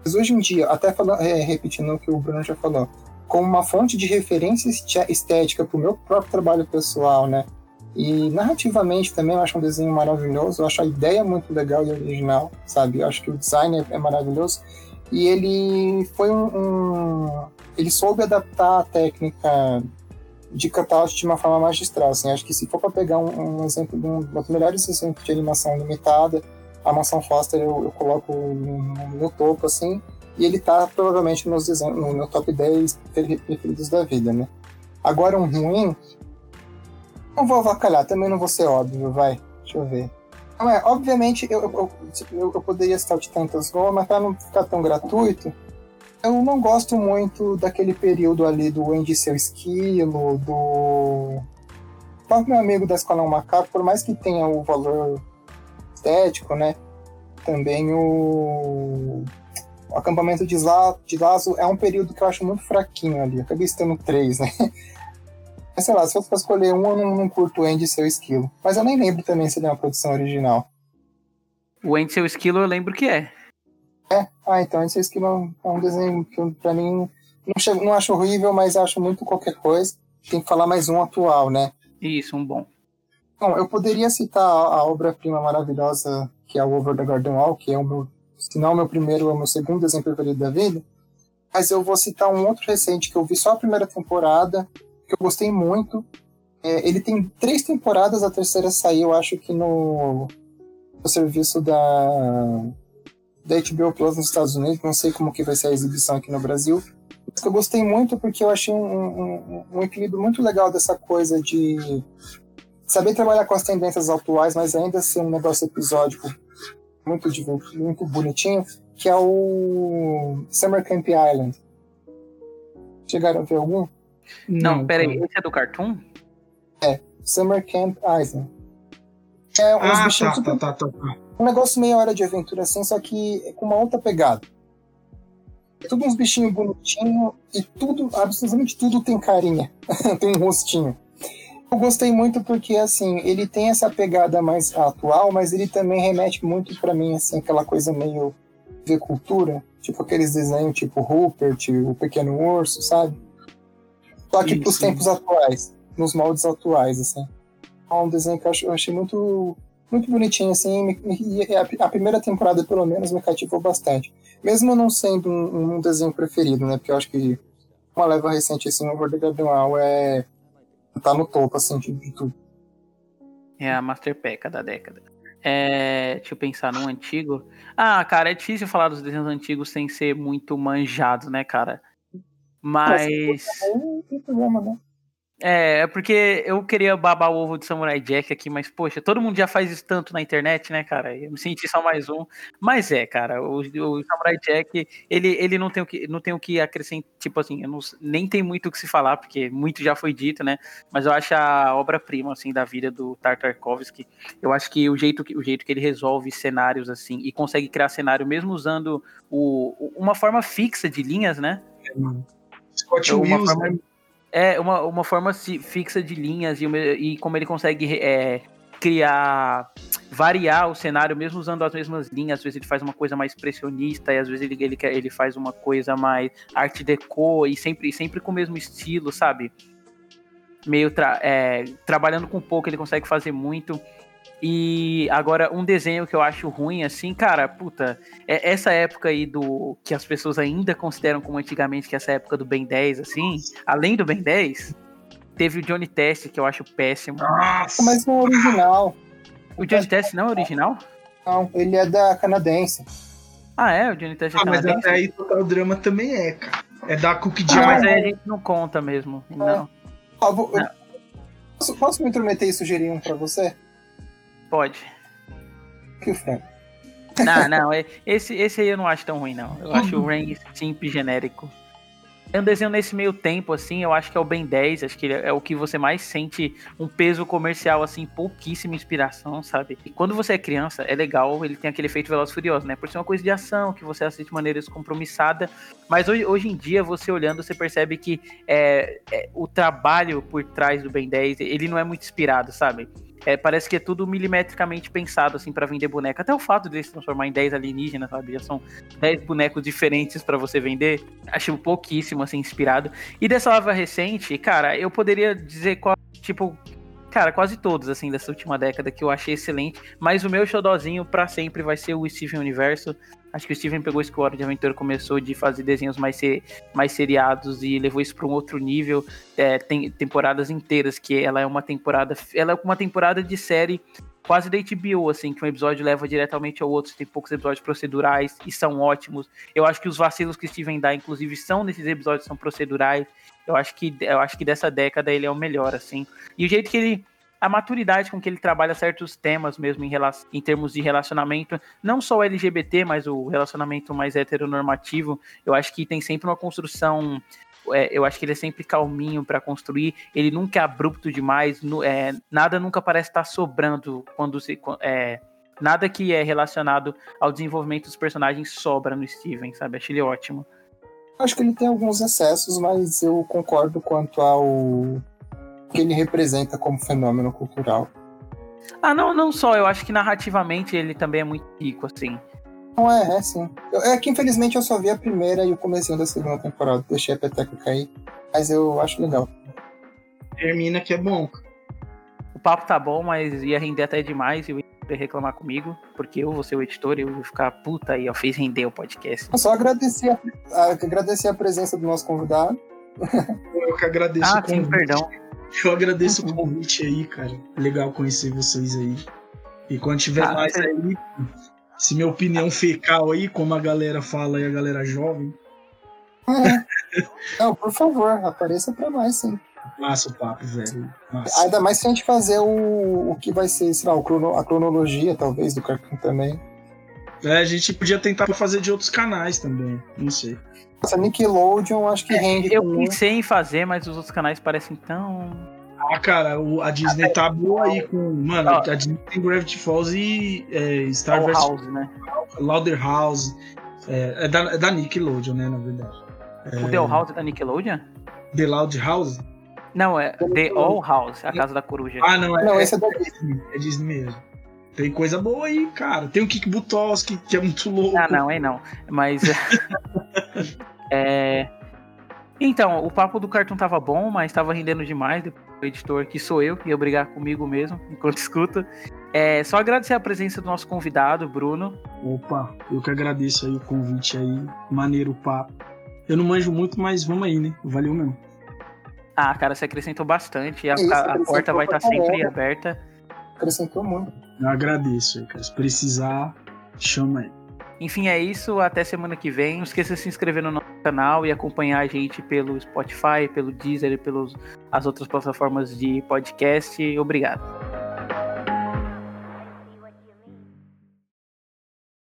Mas hoje em dia, até falando, é, repetindo o que o Bruno já falou, como uma fonte de referência estética para o meu próprio trabalho pessoal, né? E narrativamente também eu acho um desenho maravilhoso, eu acho a ideia muito legal e original, sabe? Eu acho que o design é, é maravilhoso. E ele foi um, um- Ele soube adaptar a técnica de cutout de uma forma magistral. Assim. Acho que se for para pegar um, um exemplo de um dos melhores exemplos de animação limitada, a Mansão Foster eu, eu coloco no, topo, assim, e ele tá provavelmente nos desenhos, no meu top 10 preferidos da vida, né? Agora um ruim, não vou avacalhar, também não vou ser óbvio, vai, deixa eu ver. Não é, obviamente eu, eu, eu, eu poderia citar o Titantas Go, mas para não ficar tão gratuito, eu não gosto muito daquele período ali do Andy Seu Esquilo, do. O meu amigo da Escola é um Macaco, por mais que tenha o valor estético, né? Também o. O acampamento de, de Lazo é um período que eu acho muito fraquinho ali. Acabei citando três, né? Mas sei lá, se fosse escolher um, eu não, não curto o Andy Seu Esquilo. Mas eu nem lembro também se ele é uma produção original. O Andy Seu Esquilo eu lembro que é. É? Ah, então esse Esquilo é um desenho que pra mim não, chego, não acho horrível, mas acho muito qualquer coisa. Tem que falar mais um atual, né? Isso, um bom. Bom, eu poderia citar a, a obra-prima maravilhosa que é o Over the Garden Wall, que é o meu, se não o meu primeiro, é o meu segundo desenho preferido da vida. Mas eu vou citar um outro recente que eu vi só a primeira temporada, que eu gostei muito. É, ele tem três temporadas, a terceira saiu, acho que no, no serviço da, da HBO Plus nos Estados Unidos, não sei como que vai ser a exibição aqui no Brasil. Mas que eu gostei muito porque eu achei um, um, um equilíbrio muito legal dessa coisa de saber trabalhar com as tendências atuais, mas ainda ser um negócio episódico muito divertido, muito bonitinho, que é o Summer Camp Island. Chegaram a ver algum? Não, não peraí, esse é do Cartoon? É, Summer Camp Island. É uns ah, bichinhos tá, super... tá, tá, tá, Um negócio meia hora de aventura assim, só que com uma outra pegada. É tudo uns bichinhos bonitinhos e tudo, absolutamente tudo tem carinha. tem um rostinho. Eu gostei muito porque, assim, ele tem essa pegada mais atual, mas ele também remete muito para mim, assim, aquela coisa meio de cultura, tipo aqueles desenhos tipo Rupert, o Pequeno Urso, sabe? Só que pros tempos atuais, nos moldes atuais, assim. É um desenho que eu achei muito, muito bonitinho, assim, e a primeira temporada, pelo menos, me cativou bastante. Mesmo não sendo um, um desenho preferido, né? Porque eu acho que uma leva recente, assim, o World Garden é tá no topo, assim, de, tudo. É a Master da década. É, deixa eu pensar num antigo. Ah, cara, é difícil falar dos desenhos antigos sem ser muito manjado, né, cara? Mas. Não tem problema, né? É, é porque eu queria babar o ovo de Samurai Jack aqui, mas, poxa, todo mundo já faz isso tanto na internet, né, cara? Eu me senti só mais um. Mas é, cara, o, o Samurai Jack, ele, ele não, tem o que, não tem o que acrescentar, tipo assim, não, nem tem muito o que se falar, porque muito já foi dito, né? Mas eu acho a obra-prima, assim, da vida do Tartakovsky. Eu acho que o jeito que, o jeito que ele resolve cenários, assim, e consegue criar cenário mesmo usando o, uma forma fixa de linhas, né? Scott uma Wilson. forma, é, uma, uma forma fixa de linhas e, e como ele consegue é, criar, variar o cenário mesmo usando as mesmas linhas. Às vezes ele faz uma coisa mais expressionista e às vezes ele, ele, ele faz uma coisa mais arte deco e sempre, sempre com o mesmo estilo, sabe? Meio tra- é, trabalhando com pouco, ele consegue fazer muito. E agora, um desenho que eu acho ruim, assim, cara, puta, é essa época aí do que as pessoas ainda consideram como antigamente, que é essa época do Ben 10, assim, além do Ben 10, teve o Johnny Test, que eu acho péssimo. Nossa! Mas não é original. O Johnny Test não é original? Não, ele é da canadense. Ah, é? O Johnny Test é Ah, mas canadense? até aí Total Drama também é, cara. É da Cookie Ah, Jar. mas aí a gente não conta mesmo. Não, Ó, vou- eu- Não. posso, posso me intrometer e sugerir um pra você? Pode. Que Frank. Não, não, é- esse, esse aí eu não acho tão ruim, não. Eu acho o Rain simples genérico. É um desenho nesse meio tempo, assim, eu acho que é o Ben 10, acho que ele é o que você mais sente um peso comercial, assim, pouquíssima inspiração, sabe? E quando você é criança, é legal, ele tem aquele efeito Veloz Furioso, né? Por ser uma coisa de ação, que você assiste de maneira descompromissada, mas hoje, hoje em dia, você olhando, você percebe que é, é, o trabalho por trás do Ben 10, ele não é muito inspirado, sabe? É, parece que é tudo milimetricamente pensado, assim, pra vender boneca. Até o fato dele se transformar em 10 alienígenas, sabe? Já são 10 bonecos diferentes pra você vender. Acho pouquíssimo, assim, inspirado. E dessa lava recente, cara, eu poderia dizer, qual, tipo, cara, quase todos, assim, dessa última década que eu achei excelente. Mas o meu xodózinho pra sempre vai ser o Steven Universo. Acho que o Steven pegou isso que o Hora de Aventura começou de fazer desenhos mais, ser, mais seriados e levou isso pra um outro nível. É, tem temporadas inteiras, que ela é uma temporada. Ela é uma temporada de série quase da HBO, assim, que um episódio leva diretamente ao outro. Tem poucos episódios procedurais e são ótimos. Eu acho que os vacilos que Steven dá, inclusive, são nesses episódios, são procedurais. Eu acho que, eu acho que dessa década ele é o melhor, assim. E o jeito que ele. A maturidade com que ele trabalha certos temas mesmo em, rela- em termos de relacionamento, não só o LGBT, mas o relacionamento mais heteronormativo, eu acho que tem sempre uma construção é, eu acho que ele é sempre calminho pra construir, ele nunca é abrupto demais, nu- é, nada nunca parece estar sobrando quando se. É, nada que é relacionado ao desenvolvimento dos personagens sobra no Steven, sabe? Acho ele ótimo. Acho que ele tem alguns excessos, mas eu concordo quanto ao que ele representa como fenômeno cultural. Ah, não, não só, eu acho que narrativamente ele também é muito rico, assim. Não é, é sim. Eu- é que infelizmente eu só vi a primeira e o comecinho da segunda temporada. Deixei a peteca cair. Mas eu acho legal. Termina que é bom. O papo tá bom, mas ia render até demais e o ia reclamar comigo, porque eu vou ser o editor e eu vou ficar puta aí, ó, fez render o podcast. Eu só agradecer a, a- agradecer a presença do nosso convidado. Eu que agradeço Ah, o sim, convite. perdão. Eu agradeço o convite aí, cara. Legal conhecer vocês aí. E quando tiver Ah, mais é. aí, se minha opinião fecal aí, como a galera fala aí, a galera jovem, Não, por favor, apareça pra mais, sim. Massa o papo, velho. Massa. Ainda mais se a gente fazer o, o que vai ser, sei lá, o crono- a cronologia, talvez, do cartoon também. É, a gente podia tentar fazer de outros canais também. Não sei. Essa Nickelodeon, acho que rende Eu também. pensei em fazer, mas os outros canais parecem tão. Ah, cara, o- a Disney tá boa aí com. Mano, Ó. a Disney tem Gravity Falls e é, Star vs. House, né? Louder House. É, é da, é da Nickelodeon, né, na verdade. O The All House é da Nickelodeon? The Loud House? Não, é The All House, a casa da coruja. Ah, não, é, Não, é, esse é da Disney. É Disney mesmo. Tem coisa boa aí, cara. Tem o Kik Butowski, que é muito louco. Ah, não, aí não. Mas. é. Então, o papo do cartoon tava bom, mas tava rendendo demais. Depois O editor, que sou eu, ia brigar comigo mesmo enquanto escuta. É, só agradecer a presença do nosso convidado, Bruno. Opa, eu que agradeço aí o convite aí. Maneiro o papo. Eu não manjo muito, mas vamos aí, né? Valeu mesmo. Ah, cara, você acrescentou bastante. e A, Isso, a porta vai estar sempre caramba. aberta. Acrescentou muito. Eu agradeço cara. Se precisar, chama aí. Enfim, é isso. Até semana que vem. Não esqueça de se inscrever no nosso canal e acompanhar a gente pelo Spotify, pelo Deezer e pelas outras plataformas de podcast. Obrigado.